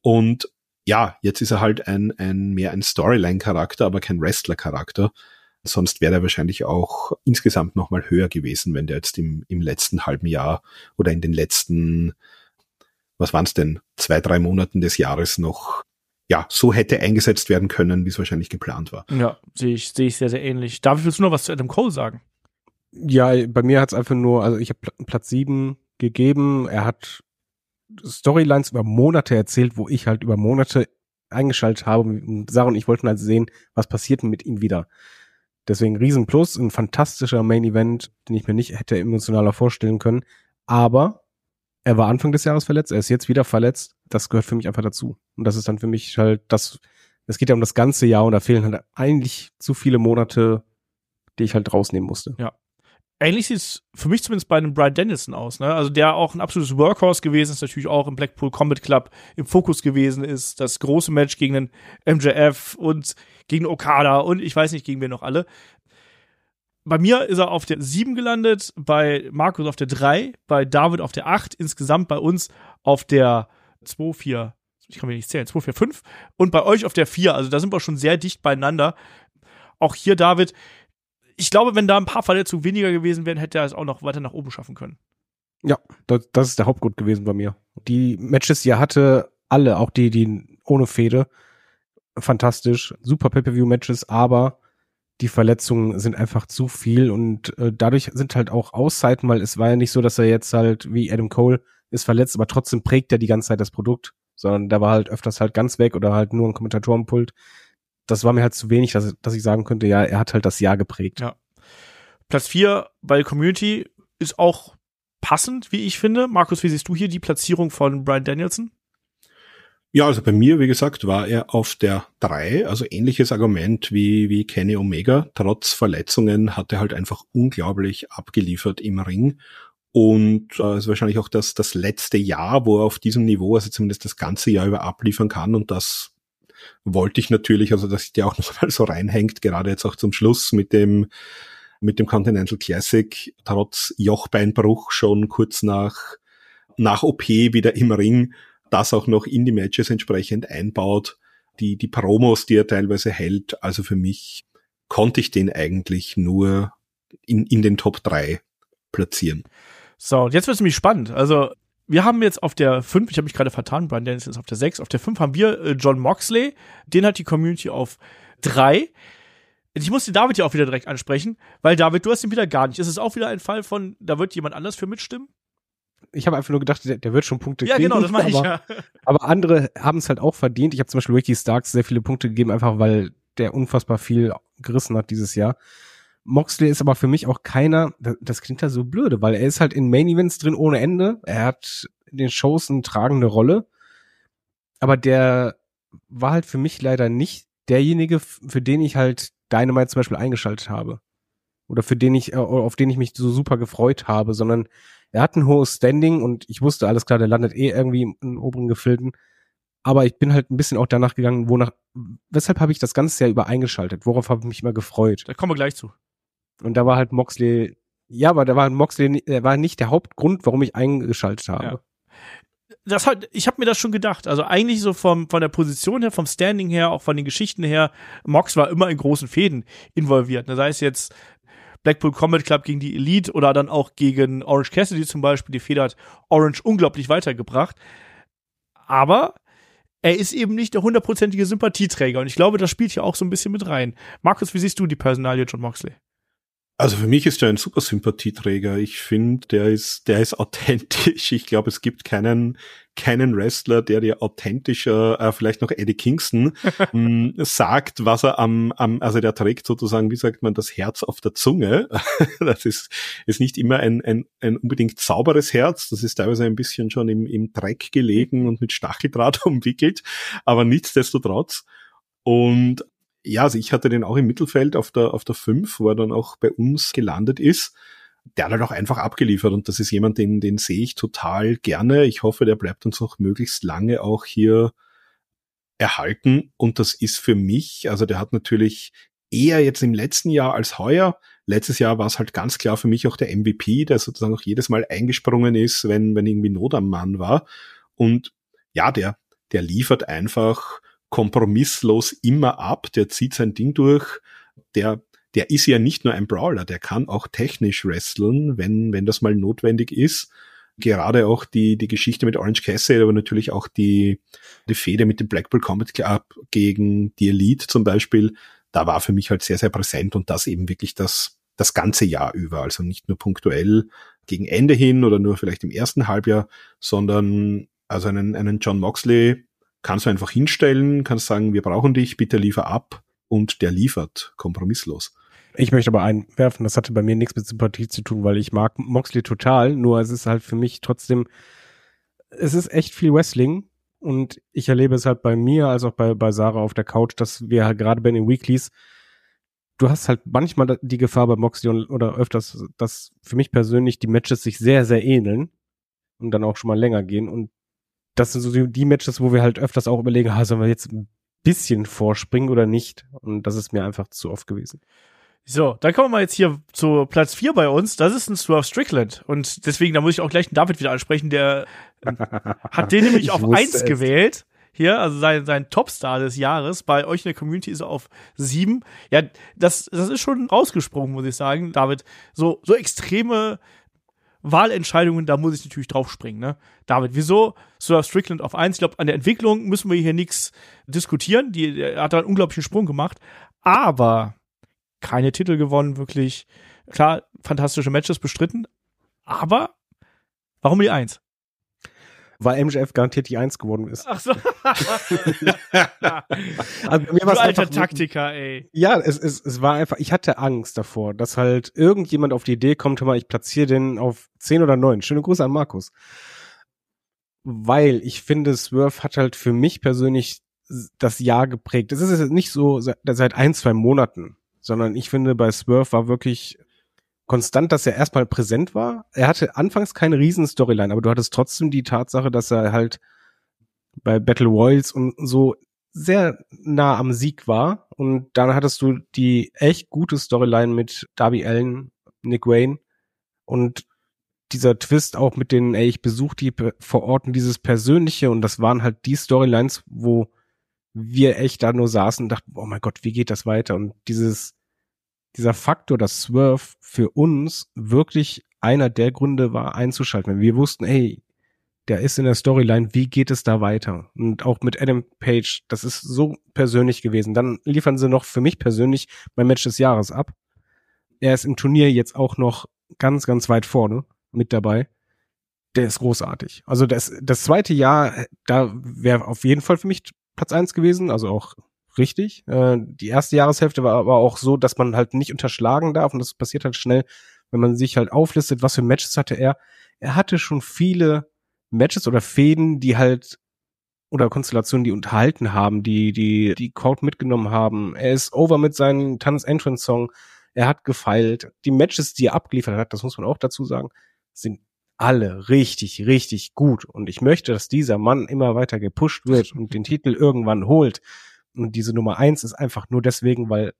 Und ja, jetzt ist er halt ein, ein mehr ein Storyline-Charakter, aber kein Wrestler-Charakter. Sonst wäre er wahrscheinlich auch insgesamt nochmal höher gewesen, wenn der jetzt im, im letzten halben Jahr oder in den letzten, was waren es denn, zwei, drei Monaten des Jahres noch ja, so hätte eingesetzt werden können, wie es wahrscheinlich geplant war. Ja, sehe ich, sehe ich sehr, sehr ähnlich. David, willst du noch was zu Adam Cole sagen? Ja, bei mir hat es einfach nur, also ich habe Platz sieben gegeben. Er hat Storylines über Monate erzählt, wo ich halt über Monate eingeschaltet habe und Sarah und ich wollten halt sehen, was passiert mit ihm wieder. Deswegen Riesen Plus, ein fantastischer Main Event, den ich mir nicht hätte emotionaler vorstellen können. Aber er war Anfang des Jahres verletzt, er ist jetzt wieder verletzt. Das gehört für mich einfach dazu. Und das ist dann für mich halt das, es geht ja um das ganze Jahr und da fehlen halt eigentlich zu viele Monate, die ich halt rausnehmen musste. Ja. Ähnlich sieht es für mich zumindest bei einem Brian Dennison aus, ne? Also der auch ein absolutes Workhorse gewesen ist, natürlich auch im Blackpool Combat Club im Fokus gewesen ist. Das große Match gegen den MJF und gegen Okada und ich weiß nicht, gegen wen noch alle. Bei mir ist er auf der 7 gelandet, bei Markus auf der 3, bei David auf der 8, insgesamt bei uns auf der 2, 4, ich kann mir nicht zählen, 2, 4, 5 und bei euch auf der 4. Also da sind wir schon sehr dicht beieinander. Auch hier, David, ich glaube, wenn da ein paar Verletzungen weniger gewesen wären, hätte er es auch noch weiter nach oben schaffen können. Ja, das, das ist der Hauptgrund gewesen bei mir. Die Matches, die er hatte, alle, auch die, die ohne Fehde, fantastisch, super Pay-Per-View-Matches, aber die Verletzungen sind einfach zu viel und äh, dadurch sind halt auch Auszeiten, weil es war ja nicht so, dass er jetzt halt wie Adam Cole ist verletzt, aber trotzdem prägt er die ganze Zeit das Produkt, sondern da war halt öfters halt ganz weg oder halt nur ein Kommentatorenpult das war mir halt zu wenig, dass, dass ich sagen könnte, ja, er hat halt das Jahr geprägt. Ja. Platz 4 bei Community ist auch passend, wie ich finde. Markus, wie siehst du hier die Platzierung von Brian Danielson? Ja, also bei mir, wie gesagt, war er auf der 3, also ähnliches Argument wie, wie Kenny Omega. Trotz Verletzungen hat er halt einfach unglaublich abgeliefert im Ring. Und äh, ist wahrscheinlich auch das, das letzte Jahr, wo er auf diesem Niveau, also zumindest das ganze Jahr über abliefern kann. Und das wollte ich natürlich, also dass der auch noch mal so reinhängt, gerade jetzt auch zum Schluss mit dem mit dem Continental Classic, trotz Jochbeinbruch schon kurz nach, nach OP wieder im Ring, das auch noch in die Matches entsprechend einbaut, die, die Promos, die er teilweise hält. Also für mich konnte ich den eigentlich nur in, in den Top 3 platzieren. So, und jetzt wird es nämlich spannend. Also wir haben jetzt auf der 5, ich habe mich gerade vertan, Brian Dennis ist auf der 6, auf der 5 haben wir äh, John Moxley, den hat die Community auf 3. Ich musste David ja auch wieder direkt ansprechen, weil David, du hast ihn wieder gar nicht. Ist es auch wieder ein Fall von, da wird jemand anders für mitstimmen? Ich habe einfach nur gedacht, der, der, wird schon Punkte ja, kriegen. Ja, genau, das meine ich ja. Aber andere haben es halt auch verdient. Ich habe zum Beispiel Ricky Starks sehr viele Punkte gegeben, einfach weil der unfassbar viel gerissen hat dieses Jahr. Moxley ist aber für mich auch keiner, das klingt ja so blöde, weil er ist halt in Main Events drin ohne Ende. Er hat in den Shows eine tragende Rolle. Aber der war halt für mich leider nicht derjenige, für den ich halt Dynamite zum Beispiel eingeschaltet habe. Oder für den ich, äh, auf den ich mich so super gefreut habe, sondern er hat ein hohes Standing und ich wusste alles klar, der landet eh irgendwie den oberen Gefilden. Aber ich bin halt ein bisschen auch danach gegangen, wonach, weshalb habe ich das ganze Jahr über eingeschaltet? Worauf habe ich mich immer gefreut? Da kommen wir gleich zu. Und da war halt Moxley, ja, aber da war Moxley, der war nicht der Hauptgrund, warum ich eingeschaltet habe. Ja. Das hat, ich habe mir das schon gedacht. Also eigentlich so vom, von der Position her, vom Standing her, auch von den Geschichten her, Mox war immer in großen Fäden involviert. Das heißt jetzt Blackpool Combat Club gegen die Elite oder dann auch gegen Orange Cassidy zum Beispiel. Die Feder hat Orange unglaublich weitergebracht. Aber er ist eben nicht der hundertprozentige Sympathieträger. Und ich glaube, das spielt hier auch so ein bisschen mit rein. Markus, wie siehst du die Personalie John Moxley? Also für mich ist er ein super Sympathieträger. Ich finde, der ist, der ist authentisch. Ich glaube, es gibt keinen, keinen Wrestler, der dir authentischer, äh, vielleicht noch Eddie Kingston, mh, sagt, was er am, am, also der trägt sozusagen, wie sagt man, das Herz auf der Zunge. das ist, ist nicht immer ein, ein, ein unbedingt sauberes Herz, das ist teilweise ein bisschen schon im, im Dreck gelegen und mit Stacheldraht umwickelt, aber nichtsdestotrotz. Und ja, also ich hatte den auch im Mittelfeld auf der, auf der 5, wo er dann auch bei uns gelandet ist. Der hat halt auch einfach abgeliefert und das ist jemand, den, den sehe ich total gerne. Ich hoffe, der bleibt uns auch möglichst lange auch hier erhalten und das ist für mich, also der hat natürlich eher jetzt im letzten Jahr als heuer. Letztes Jahr war es halt ganz klar für mich auch der MVP, der sozusagen auch jedes Mal eingesprungen ist, wenn, wenn irgendwie Not am Mann war. Und ja, der, der liefert einfach kompromisslos immer ab, der zieht sein Ding durch, der, der ist ja nicht nur ein Brawler, der kann auch technisch wresteln, wenn, wenn das mal notwendig ist. Gerade auch die, die Geschichte mit Orange Cassidy, aber natürlich auch die, die Fehde mit dem Blackpool Combat Club gegen die Elite zum Beispiel, da war für mich halt sehr, sehr präsent und das eben wirklich das, das ganze Jahr über. Also nicht nur punktuell gegen Ende hin oder nur vielleicht im ersten Halbjahr, sondern also einen, einen John Moxley kannst du einfach hinstellen, kannst sagen, wir brauchen dich, bitte liefer ab und der liefert kompromisslos. Ich möchte aber einwerfen, das hatte bei mir nichts mit Sympathie zu tun, weil ich mag Moxley total, nur es ist halt für mich trotzdem, es ist echt viel Wrestling und ich erlebe es halt bei mir als auch bei, bei Sarah auf der Couch, dass wir halt gerade bei den Weeklies, du hast halt manchmal die Gefahr bei Moxley und, oder öfters, dass für mich persönlich die Matches sich sehr, sehr ähneln und dann auch schon mal länger gehen und das sind so die, die Matches, wo wir halt öfters auch überlegen, ah, sollen wir jetzt ein bisschen vorspringen oder nicht? Und das ist mir einfach zu oft gewesen. So, dann kommen wir mal jetzt hier zu Platz 4 bei uns. Das ist ein Swerve Strickland. Und deswegen, da muss ich auch gleich den David wieder ansprechen. Der hat den nämlich auf 1 gewählt. Hier, also sein, sein Topstar des Jahres. Bei euch in der Community ist er auf 7. Ja, das, das ist schon rausgesprungen, muss ich sagen, David. So, so extreme Wahlentscheidungen, da muss ich natürlich draufspringen. Ne? David, wieso Sir Strickland auf 1? Ich glaube, an der Entwicklung müssen wir hier nichts diskutieren. Die, er hat da einen unglaublichen Sprung gemacht. Aber keine Titel gewonnen, wirklich. Klar, fantastische Matches bestritten. Aber warum die 1? Weil MJF garantiert die Eins geworden ist. Ach so. also mir du alter Taktiker, ey. Ja, es, es, es war einfach, ich hatte Angst davor, dass halt irgendjemand auf die Idee kommt, mal, ich platziere den auf zehn oder neun. Schöne Grüße an Markus. Weil ich finde, Swerve hat halt für mich persönlich das Jahr geprägt. Es ist jetzt nicht so seit ein, zwei Monaten, sondern ich finde, bei Swerve war wirklich konstant, dass er erstmal präsent war. Er hatte anfangs keine riesen Storyline, aber du hattest trotzdem die Tatsache, dass er halt bei Battle Royals und so sehr nah am Sieg war. Und dann hattest du die echt gute Storyline mit Darby Allen, Nick Wayne und dieser Twist auch mit den, ey, ich besuche die vor Ort und dieses Persönliche und das waren halt die Storylines, wo wir echt da nur saßen und dachten, oh mein Gott, wie geht das weiter? Und dieses dieser Faktor, dass Swerve für uns wirklich einer der Gründe war, einzuschalten. Wenn wir wussten, hey, der ist in der Storyline, wie geht es da weiter? Und auch mit Adam Page, das ist so persönlich gewesen. Dann liefern sie noch für mich persönlich mein Match des Jahres ab. Er ist im Turnier jetzt auch noch ganz, ganz weit vorne mit dabei. Der ist großartig. Also das, das zweite Jahr, da wäre auf jeden Fall für mich Platz eins gewesen, also auch richtig. Äh, die erste Jahreshälfte war aber auch so, dass man halt nicht unterschlagen darf und das passiert halt schnell, wenn man sich halt auflistet, was für Matches hatte er. Er hatte schon viele Matches oder Fäden, die halt oder Konstellationen, die unterhalten haben, die die die Crowd mitgenommen haben. Er ist over mit seinem Tanz Entrance Song. Er hat gefeilt. Die Matches, die er abgeliefert hat, das muss man auch dazu sagen, sind alle richtig, richtig gut. Und ich möchte, dass dieser Mann immer weiter gepusht wird und den Titel irgendwann holt. Und diese Nummer eins ist einfach nur deswegen, weil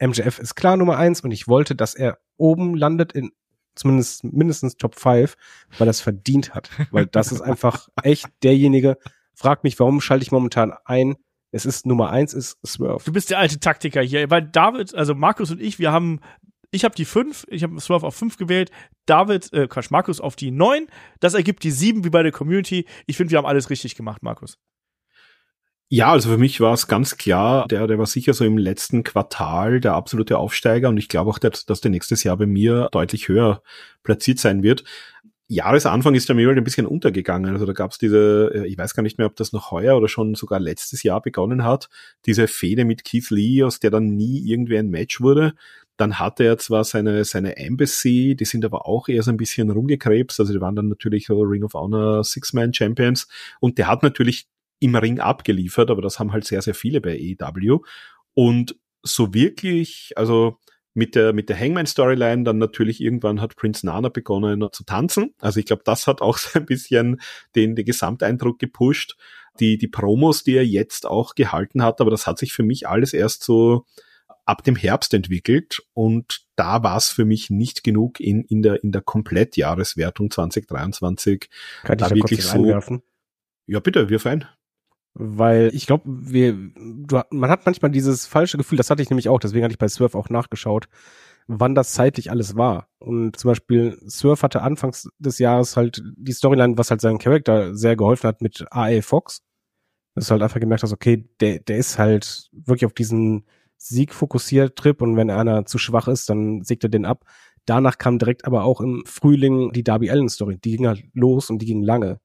MJF ist klar Nummer eins und ich wollte, dass er oben landet in zumindest mindestens Top 5, weil er es verdient hat. Weil das ist einfach echt derjenige, frag mich, warum schalte ich momentan ein? Es ist Nummer eins ist Swerve. Du bist der alte Taktiker hier, weil David, also Markus und ich, wir haben ich habe die fünf, ich habe Swerve auf fünf gewählt, David, äh, Quatsch, Markus auf die neun. Das ergibt die sieben wie bei der Community. Ich finde, wir haben alles richtig gemacht, Markus. Ja, also für mich war es ganz klar, der, der war sicher so im letzten Quartal der absolute Aufsteiger und ich glaube auch, dass, dass der nächstes Jahr bei mir deutlich höher platziert sein wird. Jahresanfang ist der mir halt ein bisschen untergegangen. Also da gab es diese, äh, ich weiß gar nicht mehr, ob das noch heuer oder schon sogar letztes Jahr begonnen hat, diese Fehde mit Keith Lee, aus der dann nie irgendwie ein Match wurde. Dann hatte er zwar seine, seine Embassy, die sind aber auch eher so ein bisschen rumgekrebst. Also die waren dann natürlich Ring of Honor Six-Man Champions. Und der hat natürlich im Ring abgeliefert, aber das haben halt sehr, sehr viele bei AEW. Und so wirklich, also mit der, mit der Hangman-Storyline dann natürlich irgendwann hat Prince Nana begonnen zu tanzen. Also ich glaube, das hat auch so ein bisschen den, den Gesamteindruck gepusht. Die, die Promos, die er jetzt auch gehalten hat, aber das hat sich für mich alles erst so ab dem Herbst entwickelt und da war es für mich nicht genug in, in der, in der Komplettjahreswertung 2023. Kann ich da, da wirklich so. Einwerfen? Ja, bitte, wir fein. Weil ich glaube, wir, du, man hat manchmal dieses falsche Gefühl, das hatte ich nämlich auch, deswegen hatte ich bei Surf auch nachgeschaut, wann das zeitlich alles war. Und zum Beispiel Surf hatte anfangs des Jahres halt die Storyline, was halt seinen Charakter sehr geholfen hat mit A.A. Fox. Dass du halt einfach gemerkt hast, okay, der, der ist halt wirklich auf diesen Sieg fokussiert Trip und wenn einer zu schwach ist, dann sägt er den ab. Danach kam direkt aber auch im Frühling die Darby Allen Story. Die ging halt los und die ging lange.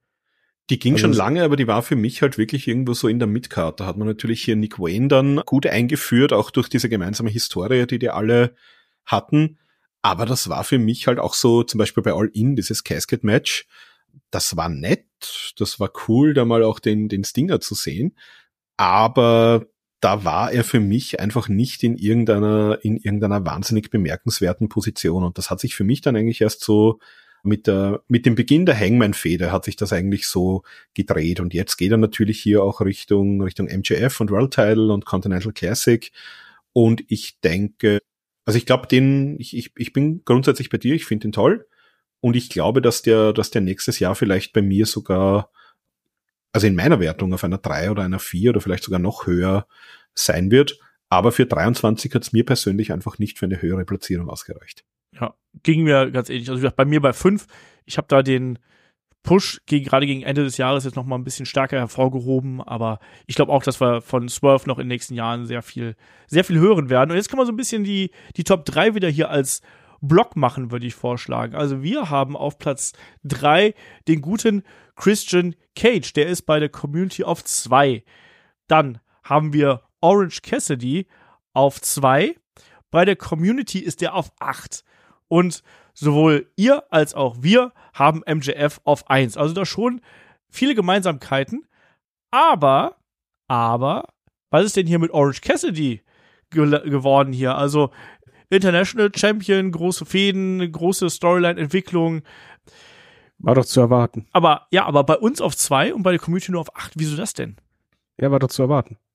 Die ging also schon lange, aber die war für mich halt wirklich irgendwo so in der Midcard. Da hat man natürlich hier Nick Wayne dann gut eingeführt, auch durch diese gemeinsame Historie, die die alle hatten. Aber das war für mich halt auch so, zum Beispiel bei All In, dieses Casket-Match. Das war nett, das war cool, da mal auch den, den Stinger zu sehen. Aber da war er für mich einfach nicht in irgendeiner, in irgendeiner wahnsinnig bemerkenswerten Position. Und das hat sich für mich dann eigentlich erst so mit der, mit dem Beginn der Hangman-Fehde hat sich das eigentlich so gedreht. Und jetzt geht er natürlich hier auch Richtung, Richtung MJF und World Title und Continental Classic. Und ich denke, also ich glaube, den, ich, ich, ich bin grundsätzlich bei dir, ich finde den toll. Und ich glaube, dass der, dass der nächstes Jahr vielleicht bei mir sogar, also in meiner Wertung auf einer 3 oder einer 4 oder vielleicht sogar noch höher sein wird. Aber für 23 hat es mir persönlich einfach nicht für eine höhere Platzierung ausgereicht. Ja, ging mir ganz ähnlich. Also wie gesagt, bei mir bei fünf, ich habe da den Push gegen, gerade gegen Ende des Jahres jetzt noch mal ein bisschen stärker hervorgehoben, aber ich glaube auch, dass wir von Swerve noch in den nächsten Jahren sehr viel, sehr viel hören werden. Und jetzt kann man so ein bisschen die, die Top 3 wieder hier als Block machen, würde ich vorschlagen. Also wir haben auf Platz 3 den guten Christian Cage, der ist bei der Community auf 2. Dann haben wir Orange Cassidy auf 2. Bei der Community ist der auf 8. Und sowohl ihr als auch wir haben MJF auf 1. Also da schon viele Gemeinsamkeiten. Aber, aber, was ist denn hier mit Orange Cassidy ge geworden hier? Also International Champion, große Fäden, große Storyline-Entwicklung. War doch zu erwarten. Aber ja, aber bei uns auf 2 und bei der Community nur auf 8. Wieso das denn? Ja, war doch zu erwarten.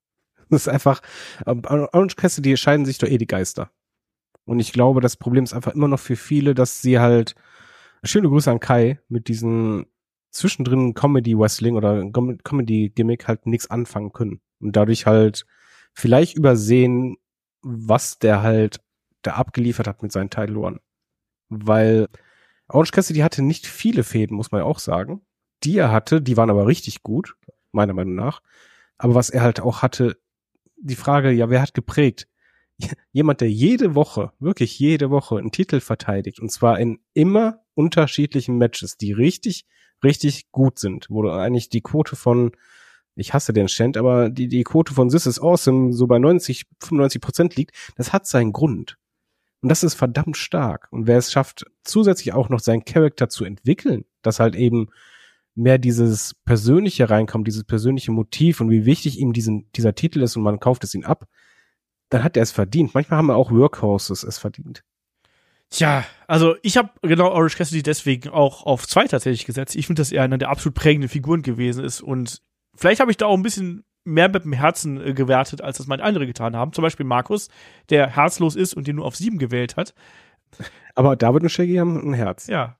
Das ist einfach, ähm, Orange Cassidy scheiden sich doch eh die Geister. Und ich glaube, das Problem ist einfach immer noch für viele, dass sie halt, schöne Grüße an Kai, mit diesen zwischendrin Comedy-Wrestling oder Comedy-Gimmick halt nichts anfangen können. Und dadurch halt vielleicht übersehen, was der halt da abgeliefert hat mit seinen Title One. Weil Orange Cassidy hatte nicht viele Fäden, muss man ja auch sagen. Die er hatte, die waren aber richtig gut, meiner Meinung nach. Aber was er halt auch hatte, die Frage, ja, wer hat geprägt? Jemand, der jede Woche, wirklich jede Woche einen Titel verteidigt und zwar in immer unterschiedlichen Matches, die richtig, richtig gut sind, wo eigentlich die Quote von, ich hasse den Stand, aber die, die Quote von This is Awesome so bei 90, 95 Prozent liegt, das hat seinen Grund. Und das ist verdammt stark. Und wer es schafft, zusätzlich auch noch seinen Charakter zu entwickeln, dass halt eben mehr dieses Persönliche reinkommt, dieses persönliche Motiv und wie wichtig ihm diesen, dieser Titel ist und man kauft es ihn ab, dann hat er es verdient. Manchmal haben auch Workhorses es verdient. Tja, also ich habe genau Orange Cassidy deswegen auch auf zwei tatsächlich gesetzt. Ich finde, dass er einer der absolut prägenden Figuren gewesen ist und vielleicht habe ich da auch ein bisschen mehr mit dem Herzen äh, gewertet, als das meine andere getan haben. Zum Beispiel Markus, der herzlos ist und den nur auf sieben gewählt hat. Aber David und Shaggy haben ein Herz. Ja,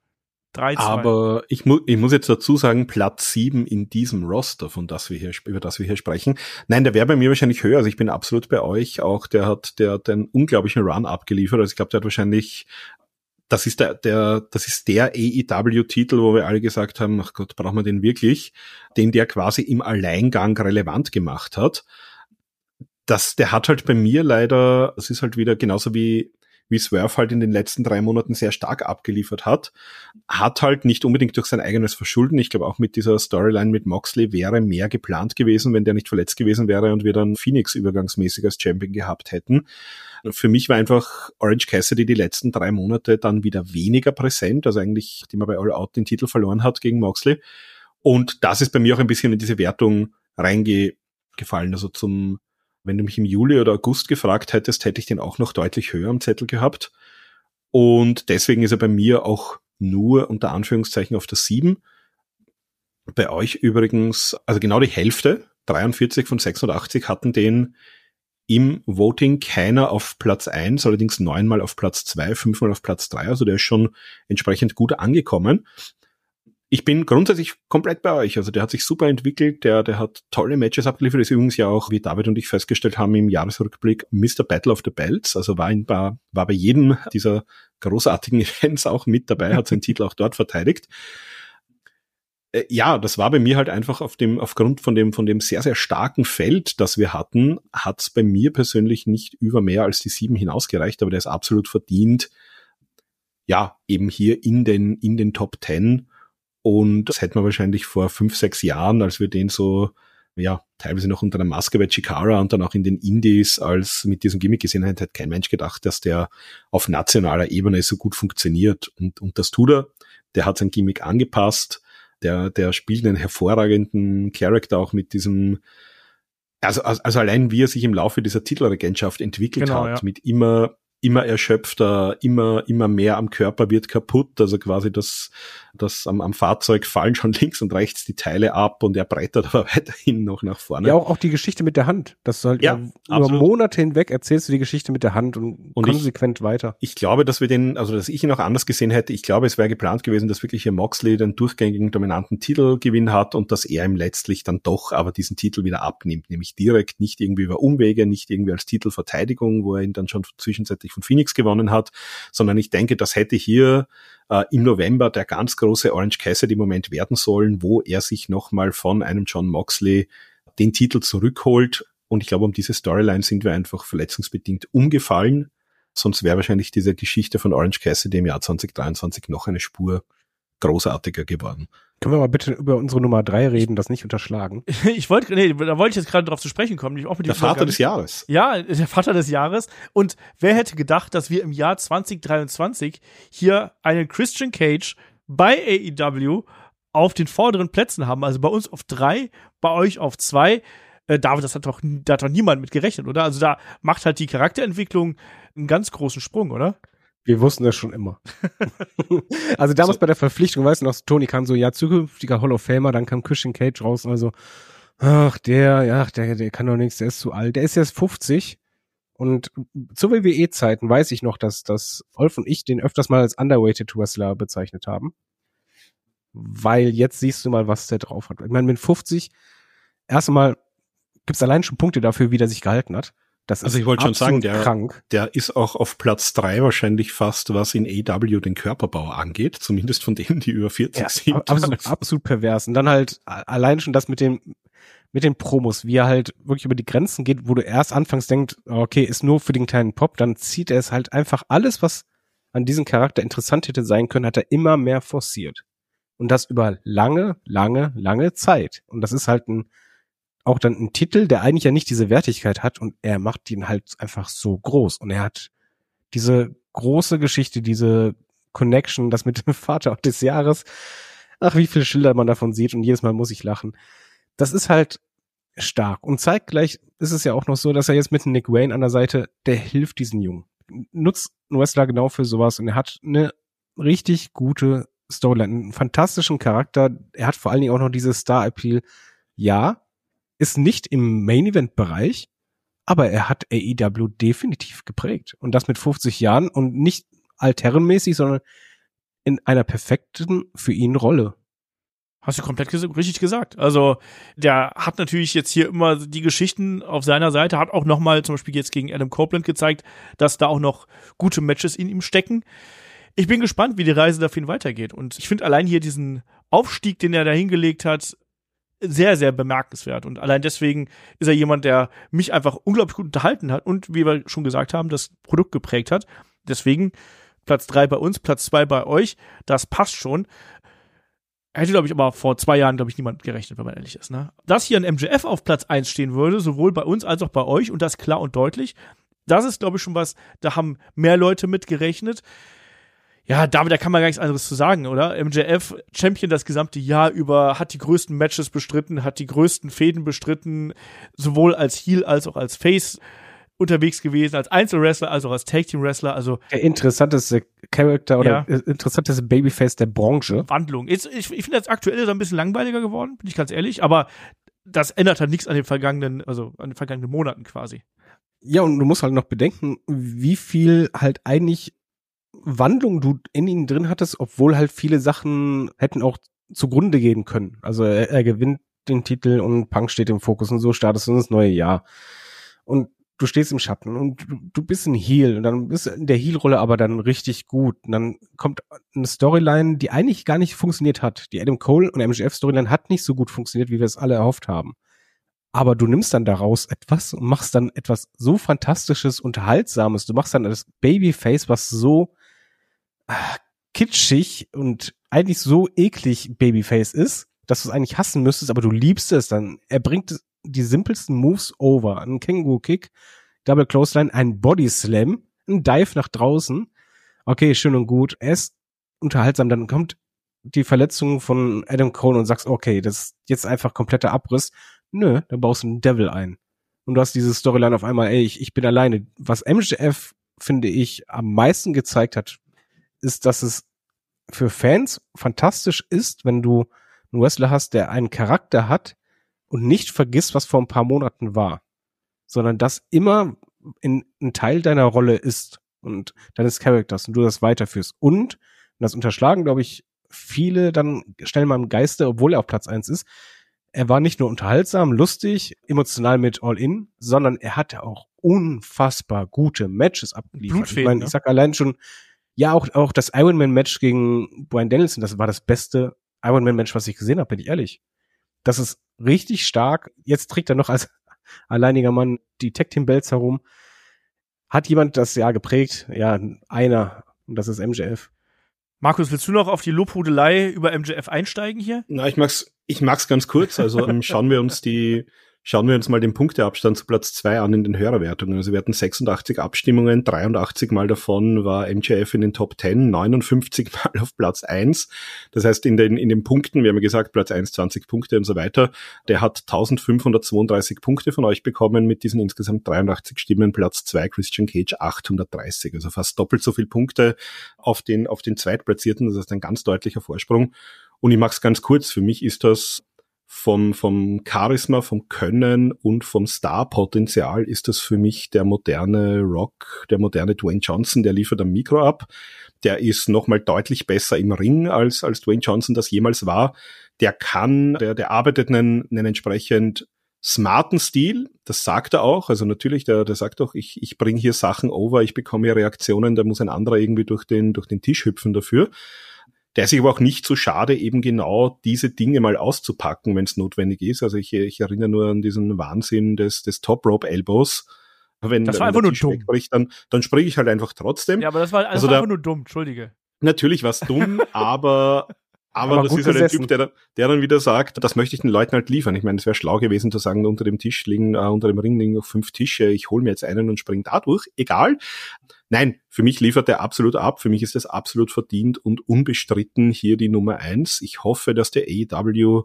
3, 2. Aber ich, mu ich muss jetzt dazu sagen, Platz 7 in diesem Roster, von das wir hier, über das wir hier sprechen. Nein, der wäre bei mir wahrscheinlich höher. Also ich bin absolut bei euch. Auch der hat, der hat einen unglaublichen Run abgeliefert. Also ich glaube, der hat wahrscheinlich das ist der, der, das ist der AEW-Titel, wo wir alle gesagt haben, ach Gott, brauchen wir den wirklich, den der quasi im Alleingang relevant gemacht hat. Das, der hat halt bei mir leider, es ist halt wieder genauso wie wie Swerve halt in den letzten drei Monaten sehr stark abgeliefert hat. Hat halt nicht unbedingt durch sein eigenes Verschulden. Ich glaube auch mit dieser Storyline mit Moxley wäre mehr geplant gewesen, wenn der nicht verletzt gewesen wäre und wir dann Phoenix übergangsmäßig als Champion gehabt hätten. Für mich war einfach Orange Cassidy die letzten drei Monate dann wieder weniger präsent, also eigentlich, die man bei All Out den Titel verloren hat gegen Moxley. Und das ist bei mir auch ein bisschen in diese Wertung reingefallen. Also zum, wenn du mich im Juli oder August gefragt hättest, hätte ich den auch noch deutlich höher am Zettel gehabt. Und deswegen ist er bei mir auch nur unter Anführungszeichen auf der 7. Bei euch übrigens, also genau die Hälfte, 43 von 86 hatten den im Voting keiner auf Platz eins, allerdings neunmal auf Platz zwei, fünfmal auf Platz drei. Also der ist schon entsprechend gut angekommen. Ich bin grundsätzlich komplett bei euch. Also der hat sich super entwickelt, der, der hat tolle Matches abgeliefert. Ist übrigens ja auch, wie David und ich festgestellt haben, im Jahresrückblick Mr. Battle of the Belts. Also war, in, war, war bei jedem dieser großartigen Events auch mit dabei, hat seinen Titel auch dort verteidigt. Äh, ja, das war bei mir halt einfach auf dem, aufgrund von dem, von dem sehr, sehr starken Feld, das wir hatten, hat es bei mir persönlich nicht über mehr als die sieben hinausgereicht, aber der ist absolut verdient, ja, eben hier in den, in den Top Ten. Und das hätten wir wahrscheinlich vor fünf, sechs Jahren, als wir den so, ja, teilweise noch unter der Maske bei Chikara und dann auch in den Indies als mit diesem Gimmick gesehen hat, hat kein Mensch gedacht, dass der auf nationaler Ebene so gut funktioniert. Und, und das tut er. Der hat sein Gimmick angepasst der, der spielt einen hervorragenden Charakter auch mit diesem, also, also, also allein wie er sich im Laufe dieser Titelregentschaft entwickelt genau, hat, ja. mit immer immer erschöpfter, immer, immer mehr am Körper wird kaputt. Also quasi das, das am, am Fahrzeug fallen schon links und rechts die Teile ab und er brettert aber weiterhin noch nach vorne. Ja, auch, auch die Geschichte mit der Hand. Das soll ja, über Monate hinweg erzählst du die Geschichte mit der Hand und, und konsequent ich, weiter. Ich glaube, dass wir den, also dass ich ihn auch anders gesehen hätte. Ich glaube, es wäre geplant gewesen, dass wirklich hier Moxley den durchgängigen dominanten Titelgewinn hat und dass er ihm letztlich dann doch aber diesen Titel wieder abnimmt, nämlich direkt, nicht irgendwie über Umwege, nicht irgendwie als Titelverteidigung, wo er ihn dann schon zwischenzeitlich von Phoenix gewonnen hat, sondern ich denke, das hätte hier äh, im November der ganz große Orange Cassidy Moment werden sollen, wo er sich nochmal von einem John Moxley den Titel zurückholt. Und ich glaube, um diese Storyline sind wir einfach verletzungsbedingt umgefallen. Sonst wäre wahrscheinlich diese Geschichte von Orange Cassidy im Jahr 2023 noch eine Spur großartiger geworden. Können wir mal bitte über unsere Nummer drei reden, das nicht unterschlagen? ich wollte, nee, da wollte ich jetzt gerade drauf zu sprechen kommen. Auch mit der Vater des Jahres. Ja, der Vater des Jahres. Und wer hätte gedacht, dass wir im Jahr 2023 hier einen Christian Cage bei AEW auf den vorderen Plätzen haben. Also bei uns auf drei, bei euch auf zwei. Äh, David, das hat doch, da hat doch niemand mit gerechnet, oder? Also da macht halt die Charakterentwicklung einen ganz großen Sprung, oder? Wir wussten das schon immer. also damals so. bei der Verpflichtung, weißt du noch, Tony kam so, ja, zukünftiger Hall of Famer, dann kam Christian Cage raus und also, ach, der, ja, der, der kann doch nichts, der ist zu alt. Der ist jetzt 50 und zu WWE-Zeiten weiß ich noch, dass, dass Wolf und ich den öfters mal als Underweighted Wrestler bezeichnet haben. Weil jetzt siehst du mal, was der drauf hat. Ich meine, mit 50, erst einmal gibt's allein schon Punkte dafür, wie der sich gehalten hat. Das also ich wollte schon sagen, der, krank. der ist auch auf Platz drei wahrscheinlich fast, was in AW den Körperbau angeht, zumindest von denen, die über 40 ja, sind. Absolut, absolut pervers. Und dann halt allein schon das mit dem, mit den Promos, wie er halt wirklich über die Grenzen geht, wo du erst anfangs denkst, okay, ist nur für den kleinen Pop, dann zieht er es halt einfach alles, was an diesem Charakter interessant hätte sein können, hat er immer mehr forciert. Und das über lange, lange, lange Zeit. Und das ist halt ein auch dann ein Titel, der eigentlich ja nicht diese Wertigkeit hat und er macht ihn halt einfach so groß und er hat diese große Geschichte, diese Connection, das mit dem Vater des Jahres. Ach, wie viele Schilder man davon sieht und jedes Mal muss ich lachen. Das ist halt stark und zeitgleich ist es ja auch noch so, dass er jetzt mit Nick Wayne an der Seite, der hilft diesen Jungen. Nutzt ein Wrestler genau für sowas und er hat eine richtig gute Storyline, einen fantastischen Charakter. Er hat vor allen Dingen auch noch dieses Star-Appeal. Ja, ist nicht im Main Event Bereich, aber er hat AEW definitiv geprägt. Und das mit 50 Jahren und nicht altherrenmäßig, sondern in einer perfekten für ihn Rolle. Hast du komplett ges richtig gesagt. Also der hat natürlich jetzt hier immer die Geschichten auf seiner Seite, hat auch nochmal zum Beispiel jetzt gegen Adam Copeland gezeigt, dass da auch noch gute Matches in ihm stecken. Ich bin gespannt, wie die Reise dafür weitergeht. Und ich finde allein hier diesen Aufstieg, den er da hingelegt hat, sehr, sehr bemerkenswert. Und allein deswegen ist er jemand, der mich einfach unglaublich gut unterhalten hat und, wie wir schon gesagt haben, das Produkt geprägt hat. Deswegen Platz drei bei uns, Platz zwei bei euch. Das passt schon. Hätte, glaube ich, aber vor zwei Jahren, glaube ich, niemand gerechnet, wenn man ehrlich ist. Ne? Dass hier ein MJF auf Platz eins stehen würde, sowohl bei uns als auch bei euch, und das klar und deutlich, das ist, glaube ich, schon was, da haben mehr Leute mit gerechnet. Ja, David, da kann man gar nichts anderes zu sagen, oder? MJF, Champion das gesamte Jahr über, hat die größten Matches bestritten, hat die größten Fäden bestritten, sowohl als Heel als auch als Face unterwegs gewesen, als Einzelwrestler, als auch als Tag Team Wrestler, also. Der interessanteste Charakter oder ja. interessanteste Babyface der Branche. Wandlung. Jetzt, ich, ich finde das aktuell ist ein bisschen langweiliger geworden, bin ich ganz ehrlich, aber das ändert halt nichts an den vergangenen, also an den vergangenen Monaten quasi. Ja, und du musst halt noch bedenken, wie viel halt eigentlich Wandlung du in ihm drin hattest, obwohl halt viele Sachen hätten auch zugrunde gehen können. Also er, er gewinnt den Titel und Punk steht im Fokus und so startest du ins neue Jahr. Und du stehst im Schatten und du, du bist ein Heel und dann bist du in der Heel-Rolle aber dann richtig gut. Und dann kommt eine Storyline, die eigentlich gar nicht funktioniert hat. Die Adam Cole und MJF-Storyline hat nicht so gut funktioniert, wie wir es alle erhofft haben. Aber du nimmst dann daraus etwas und machst dann etwas so fantastisches, unterhaltsames. Du machst dann das Babyface, was so kitschig und eigentlich so eklig Babyface ist, dass du es eigentlich hassen müsstest, aber du liebst es dann. Er bringt die simpelsten Moves over. Ein Känguru-Kick, Double Clothesline, ein Body Slam, ein Dive nach draußen. Okay, schön und gut. Er ist unterhaltsam. Dann kommt die Verletzung von Adam Cole und sagst, okay, das ist jetzt einfach kompletter Abriss. Nö, dann baust du einen Devil ein. Und du hast diese Storyline auf einmal, ey, ich, ich bin alleine. Was MJF, finde ich, am meisten gezeigt hat, ist, dass es für Fans fantastisch ist, wenn du einen Wrestler hast, der einen Charakter hat und nicht vergisst, was vor ein paar Monaten war, sondern das immer in ein Teil deiner Rolle ist und deines Charakters und du das weiterführst. Und, das unterschlagen, glaube ich, viele dann schnell mal im Geiste, obwohl er auf Platz eins ist, er war nicht nur unterhaltsam, lustig, emotional mit All In, sondern er hatte auch unfassbar gute Matches abgeliefert. Ich meine, ne? ich sag allein schon, ja, auch, auch das Ironman-Match gegen Brian Danielson, das war das beste Ironman-Match, was ich gesehen habe, bin ich ehrlich. Das ist richtig stark. Jetzt trägt er noch als alleiniger Mann die Tag Team Belts herum. Hat jemand das Jahr geprägt? Ja, einer. Und das ist MJF. Markus, willst du noch auf die Lobhudelei über MJF einsteigen hier? Na, ich mag's, ich mag's ganz kurz. Also ähm, schauen wir uns die Schauen wir uns mal den Punkteabstand zu Platz zwei an in den Hörerwertungen. Also wir hatten 86 Abstimmungen, 83 Mal davon war MJF in den Top 10, 59 Mal auf Platz eins. Das heißt, in den, in den Punkten, wir haben ja gesagt, Platz eins 20 Punkte und so weiter, der hat 1532 Punkte von euch bekommen mit diesen insgesamt 83 Stimmen. Platz zwei Christian Cage 830, also fast doppelt so viel Punkte auf den, auf den Zweitplatzierten. Das ist ein ganz deutlicher Vorsprung. Und ich mache es ganz kurz. Für mich ist das vom, vom Charisma, vom Können und vom Star-Potenzial ist das für mich der moderne Rock, der moderne Dwayne Johnson, der liefert am Mikro ab. Der ist nochmal deutlich besser im Ring als, als Dwayne Johnson das jemals war. Der kann, der, der arbeitet einen, einen entsprechend smarten Stil, das sagt er auch. Also natürlich, der, der sagt auch, ich, ich bringe hier Sachen over, ich bekomme hier Reaktionen, da muss ein anderer irgendwie durch den, durch den Tisch hüpfen dafür. Der ist sich aber auch nicht so schade, eben genau diese Dinge mal auszupacken, wenn es notwendig ist. Also ich, ich erinnere nur an diesen Wahnsinn des, des Top Rope Elbows. Wenn, das war einfach nur dumm. Spricht, dann, dann spreche ich halt einfach trotzdem. Ja, aber das war, also war einfach nur dumm, entschuldige. Natürlich war es dumm, aber aber, aber das ist halt ein Typ, der, der dann wieder sagt, das möchte ich den Leuten halt liefern. Ich meine, es wäre schlau gewesen zu sagen, unter dem Tisch liegen, äh, unter dem Ring liegen noch fünf Tische, ich hole mir jetzt einen und spring da durch. Egal. Nein, für mich liefert er absolut ab. Für mich ist es absolut verdient und unbestritten hier die Nummer eins. Ich hoffe, dass der AEW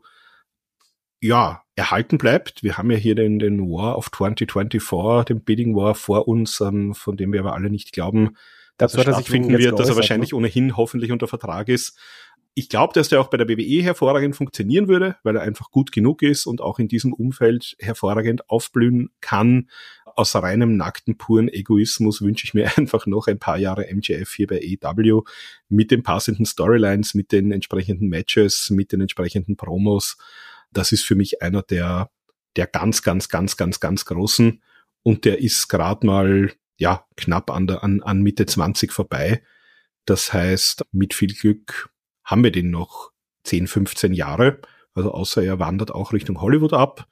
ja, erhalten bleibt. Wir haben ja hier den, den War of 2024, den Bidding War vor uns, ähm, von dem wir aber alle nicht glauben, dass das er stattfinden wird, dass er wahrscheinlich ne? ohnehin hoffentlich unter Vertrag ist. Ich glaube, dass der auch bei der WWE hervorragend funktionieren würde, weil er einfach gut genug ist und auch in diesem Umfeld hervorragend aufblühen kann aus reinem nackten, puren Egoismus wünsche ich mir einfach noch ein paar Jahre MJF hier bei AEW mit den passenden Storylines, mit den entsprechenden Matches, mit den entsprechenden Promos. Das ist für mich einer der, der ganz, ganz, ganz, ganz, ganz großen. Und der ist gerade mal, ja, knapp an, der, an, an Mitte 20 vorbei. Das heißt, mit viel Glück haben wir den noch 10, 15 Jahre. Also außer er wandert auch Richtung Hollywood ab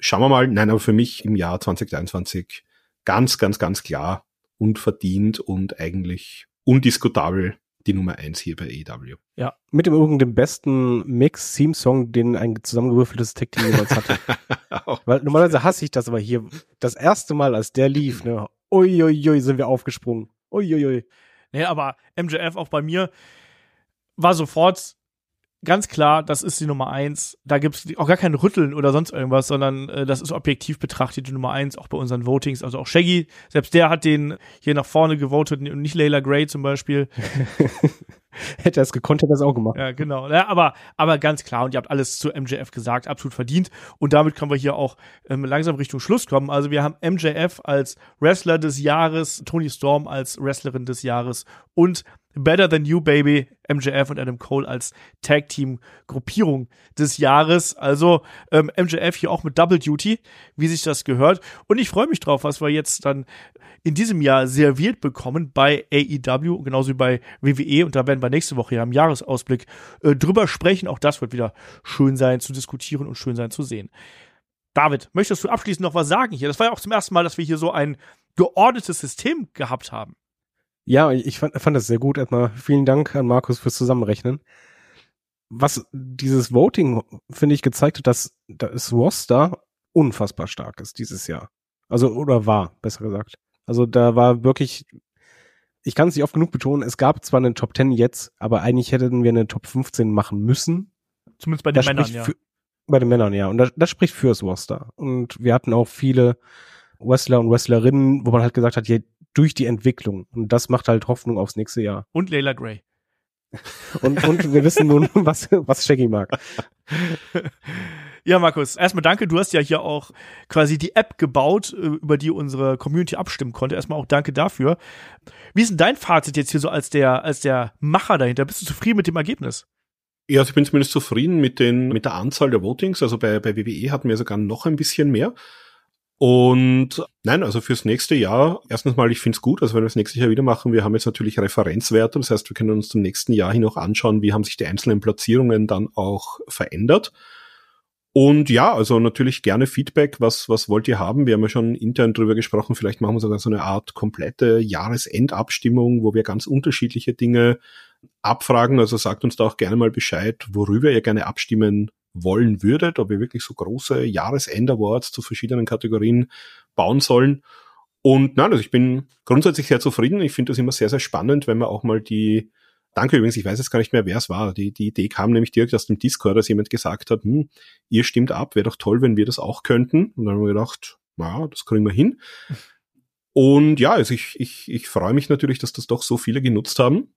schauen wir mal. Nein, aber für mich im Jahr 2023 ganz, ganz, ganz klar und verdient und eigentlich undiskutabel die Nummer eins hier bei AEW. Ja. Mit dem übrigen dem besten Mix-Theme-Song, den ein zusammengewürfeltes Tech-Team jemals hatte. Weil normalerweise hasse ich das, aber hier das erste Mal, als der lief, ne, uiuiui, sind wir aufgesprungen. Uiuiui. Nee, aber MJF auch bei mir war sofort ganz klar, das ist die Nummer eins. Da gibt's auch gar kein Rütteln oder sonst irgendwas, sondern äh, das ist objektiv betrachtet die Nummer eins, auch bei unseren Votings. Also auch Shaggy, selbst der hat den hier nach vorne gewotet und nicht Layla Gray zum Beispiel. hätte er es gekonnt, hätte er es auch gemacht. Ja, genau. Ja, aber, aber ganz klar, und ihr habt alles zu MJF gesagt, absolut verdient. Und damit können wir hier auch ähm, langsam Richtung Schluss kommen. Also wir haben MJF als Wrestler des Jahres, Tony Storm als Wrestlerin des Jahres und Better Than You Baby, MJF und Adam Cole als Tag Team Gruppierung des Jahres. Also ähm, MJF hier auch mit Double Duty, wie sich das gehört. Und ich freue mich drauf, was wir jetzt dann in diesem Jahr serviert bekommen bei AEW, genauso wie bei WWE. Und da werden wir nächste Woche ja im Jahresausblick äh, drüber sprechen. Auch das wird wieder schön sein zu diskutieren und schön sein zu sehen. David, möchtest du abschließend noch was sagen hier? Das war ja auch zum ersten Mal, dass wir hier so ein geordnetes System gehabt haben. Ja, ich fand, fand das sehr gut. Erstmal vielen Dank an Markus fürs Zusammenrechnen. Was dieses Voting, finde ich, gezeigt hat, dass das Roster unfassbar stark ist dieses Jahr. Also, oder war, besser gesagt. Also da war wirklich, ich kann es nicht oft genug betonen, es gab zwar eine Top 10 jetzt, aber eigentlich hätten wir eine Top 15 machen müssen. Zumindest bei den Männern, ja. Für, bei den Männern, ja. Und das, das spricht fürs Roster. Und wir hatten auch viele Wrestler und Wrestlerinnen, wo man halt gesagt hat, durch die Entwicklung. Und das macht halt Hoffnung aufs nächste Jahr. Und Layla Gray. und, und wir wissen nun, was, was Shaggy mag. Ja, Markus, erstmal danke. Du hast ja hier auch quasi die App gebaut, äh, über die unsere Community abstimmen konnte. Erstmal auch danke dafür. Wie ist denn dein Fazit jetzt hier so als der, als der Macher dahinter? Bist du zufrieden mit dem Ergebnis? Ja, also ich bin zumindest zufrieden mit den, mit der Anzahl der Votings. Also bei, bei WWE hatten wir sogar noch ein bisschen mehr. Und nein, also fürs nächste Jahr, erstens mal, ich finde es gut, also wenn wir das nächste Jahr wieder machen, wir haben jetzt natürlich Referenzwerte, das heißt, wir können uns zum nächsten Jahr hin auch anschauen, wie haben sich die einzelnen Platzierungen dann auch verändert. Und ja, also natürlich gerne Feedback, was, was wollt ihr haben? Wir haben ja schon intern drüber gesprochen, vielleicht machen wir sogar so eine Art komplette Jahresendabstimmung, wo wir ganz unterschiedliche Dinge abfragen. Also sagt uns da auch gerne mal Bescheid, worüber ihr gerne abstimmen wollen würdet, ob ihr wirklich so große Jahresend-Awards zu verschiedenen Kategorien bauen sollen. Und nein, also ich bin grundsätzlich sehr zufrieden. Ich finde das immer sehr, sehr spannend, wenn man auch mal die, danke übrigens, ich weiß jetzt gar nicht mehr, wer es war. Die, die Idee kam nämlich direkt aus dem Discord, dass jemand gesagt hat, hm, ihr stimmt ab, wäre doch toll, wenn wir das auch könnten. Und dann haben wir gedacht, na, das kriegen wir hin. Und ja, also ich, ich, ich freue mich natürlich, dass das doch so viele genutzt haben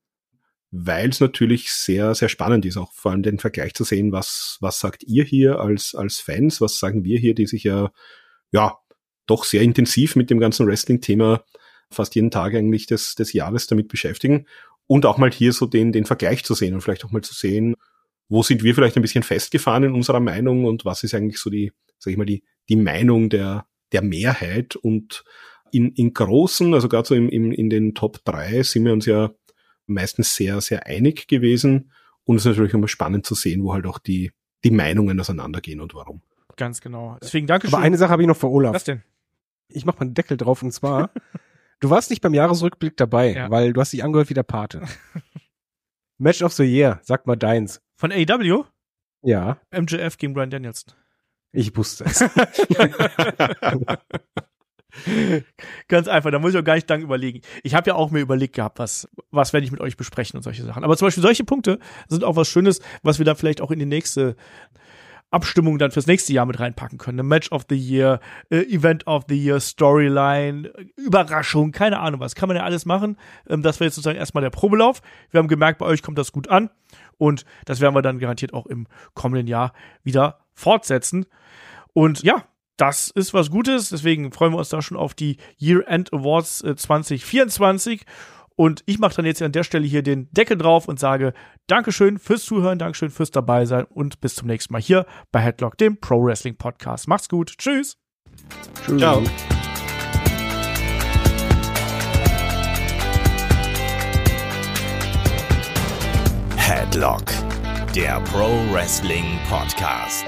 weil es natürlich sehr, sehr spannend ist, auch vor allem den Vergleich zu sehen, was, was sagt ihr hier als, als Fans, was sagen wir hier, die sich ja, ja, doch sehr intensiv mit dem ganzen Wrestling-Thema fast jeden Tag eigentlich des, des Jahres damit beschäftigen und auch mal hier so den, den Vergleich zu sehen und vielleicht auch mal zu sehen, wo sind wir vielleicht ein bisschen festgefahren in unserer Meinung und was ist eigentlich so die, sag ich mal, die, die Meinung der, der Mehrheit und in, in großen, also gerade so im, im, in den Top drei sind wir uns ja meistens sehr, sehr einig gewesen. Und es ist natürlich immer spannend zu sehen, wo halt auch die, die Meinungen auseinandergehen und warum. Ganz genau. Deswegen danke schön. Aber eine Sache habe ich noch für Olaf. Was denn? Ich mache mal einen Deckel drauf und zwar, du warst nicht beim Jahresrückblick dabei, ja. weil du hast dich angehört wie der Pate. Match of the Year, sag mal deins. Von AEW? Ja. MJF gegen Brian Danielson. Ich wusste es. Ganz einfach, da muss ich auch gar nicht lang überlegen. Ich habe ja auch mir überlegt gehabt, was, was werde ich mit euch besprechen und solche Sachen. Aber zum Beispiel solche Punkte sind auch was Schönes, was wir dann vielleicht auch in die nächste Abstimmung dann fürs nächste Jahr mit reinpacken können. Eine Match of the Year, äh, Event of the Year, Storyline, Überraschung, keine Ahnung was. Kann man ja alles machen. Ähm, das wäre jetzt sozusagen erstmal der Probelauf. Wir haben gemerkt, bei euch kommt das gut an. Und das werden wir dann garantiert auch im kommenden Jahr wieder fortsetzen. Und ja, das ist was Gutes. Deswegen freuen wir uns da schon auf die Year-End Awards 2024. Äh, und ich mache dann jetzt an der Stelle hier den Deckel drauf und sage Dankeschön fürs Zuhören, Dankeschön fürs dabei sein und bis zum nächsten Mal hier bei Headlock, dem Pro Wrestling Podcast. Macht's gut. Tschüss. Tschüss. Ciao. Headlock, der Pro Wrestling Podcast.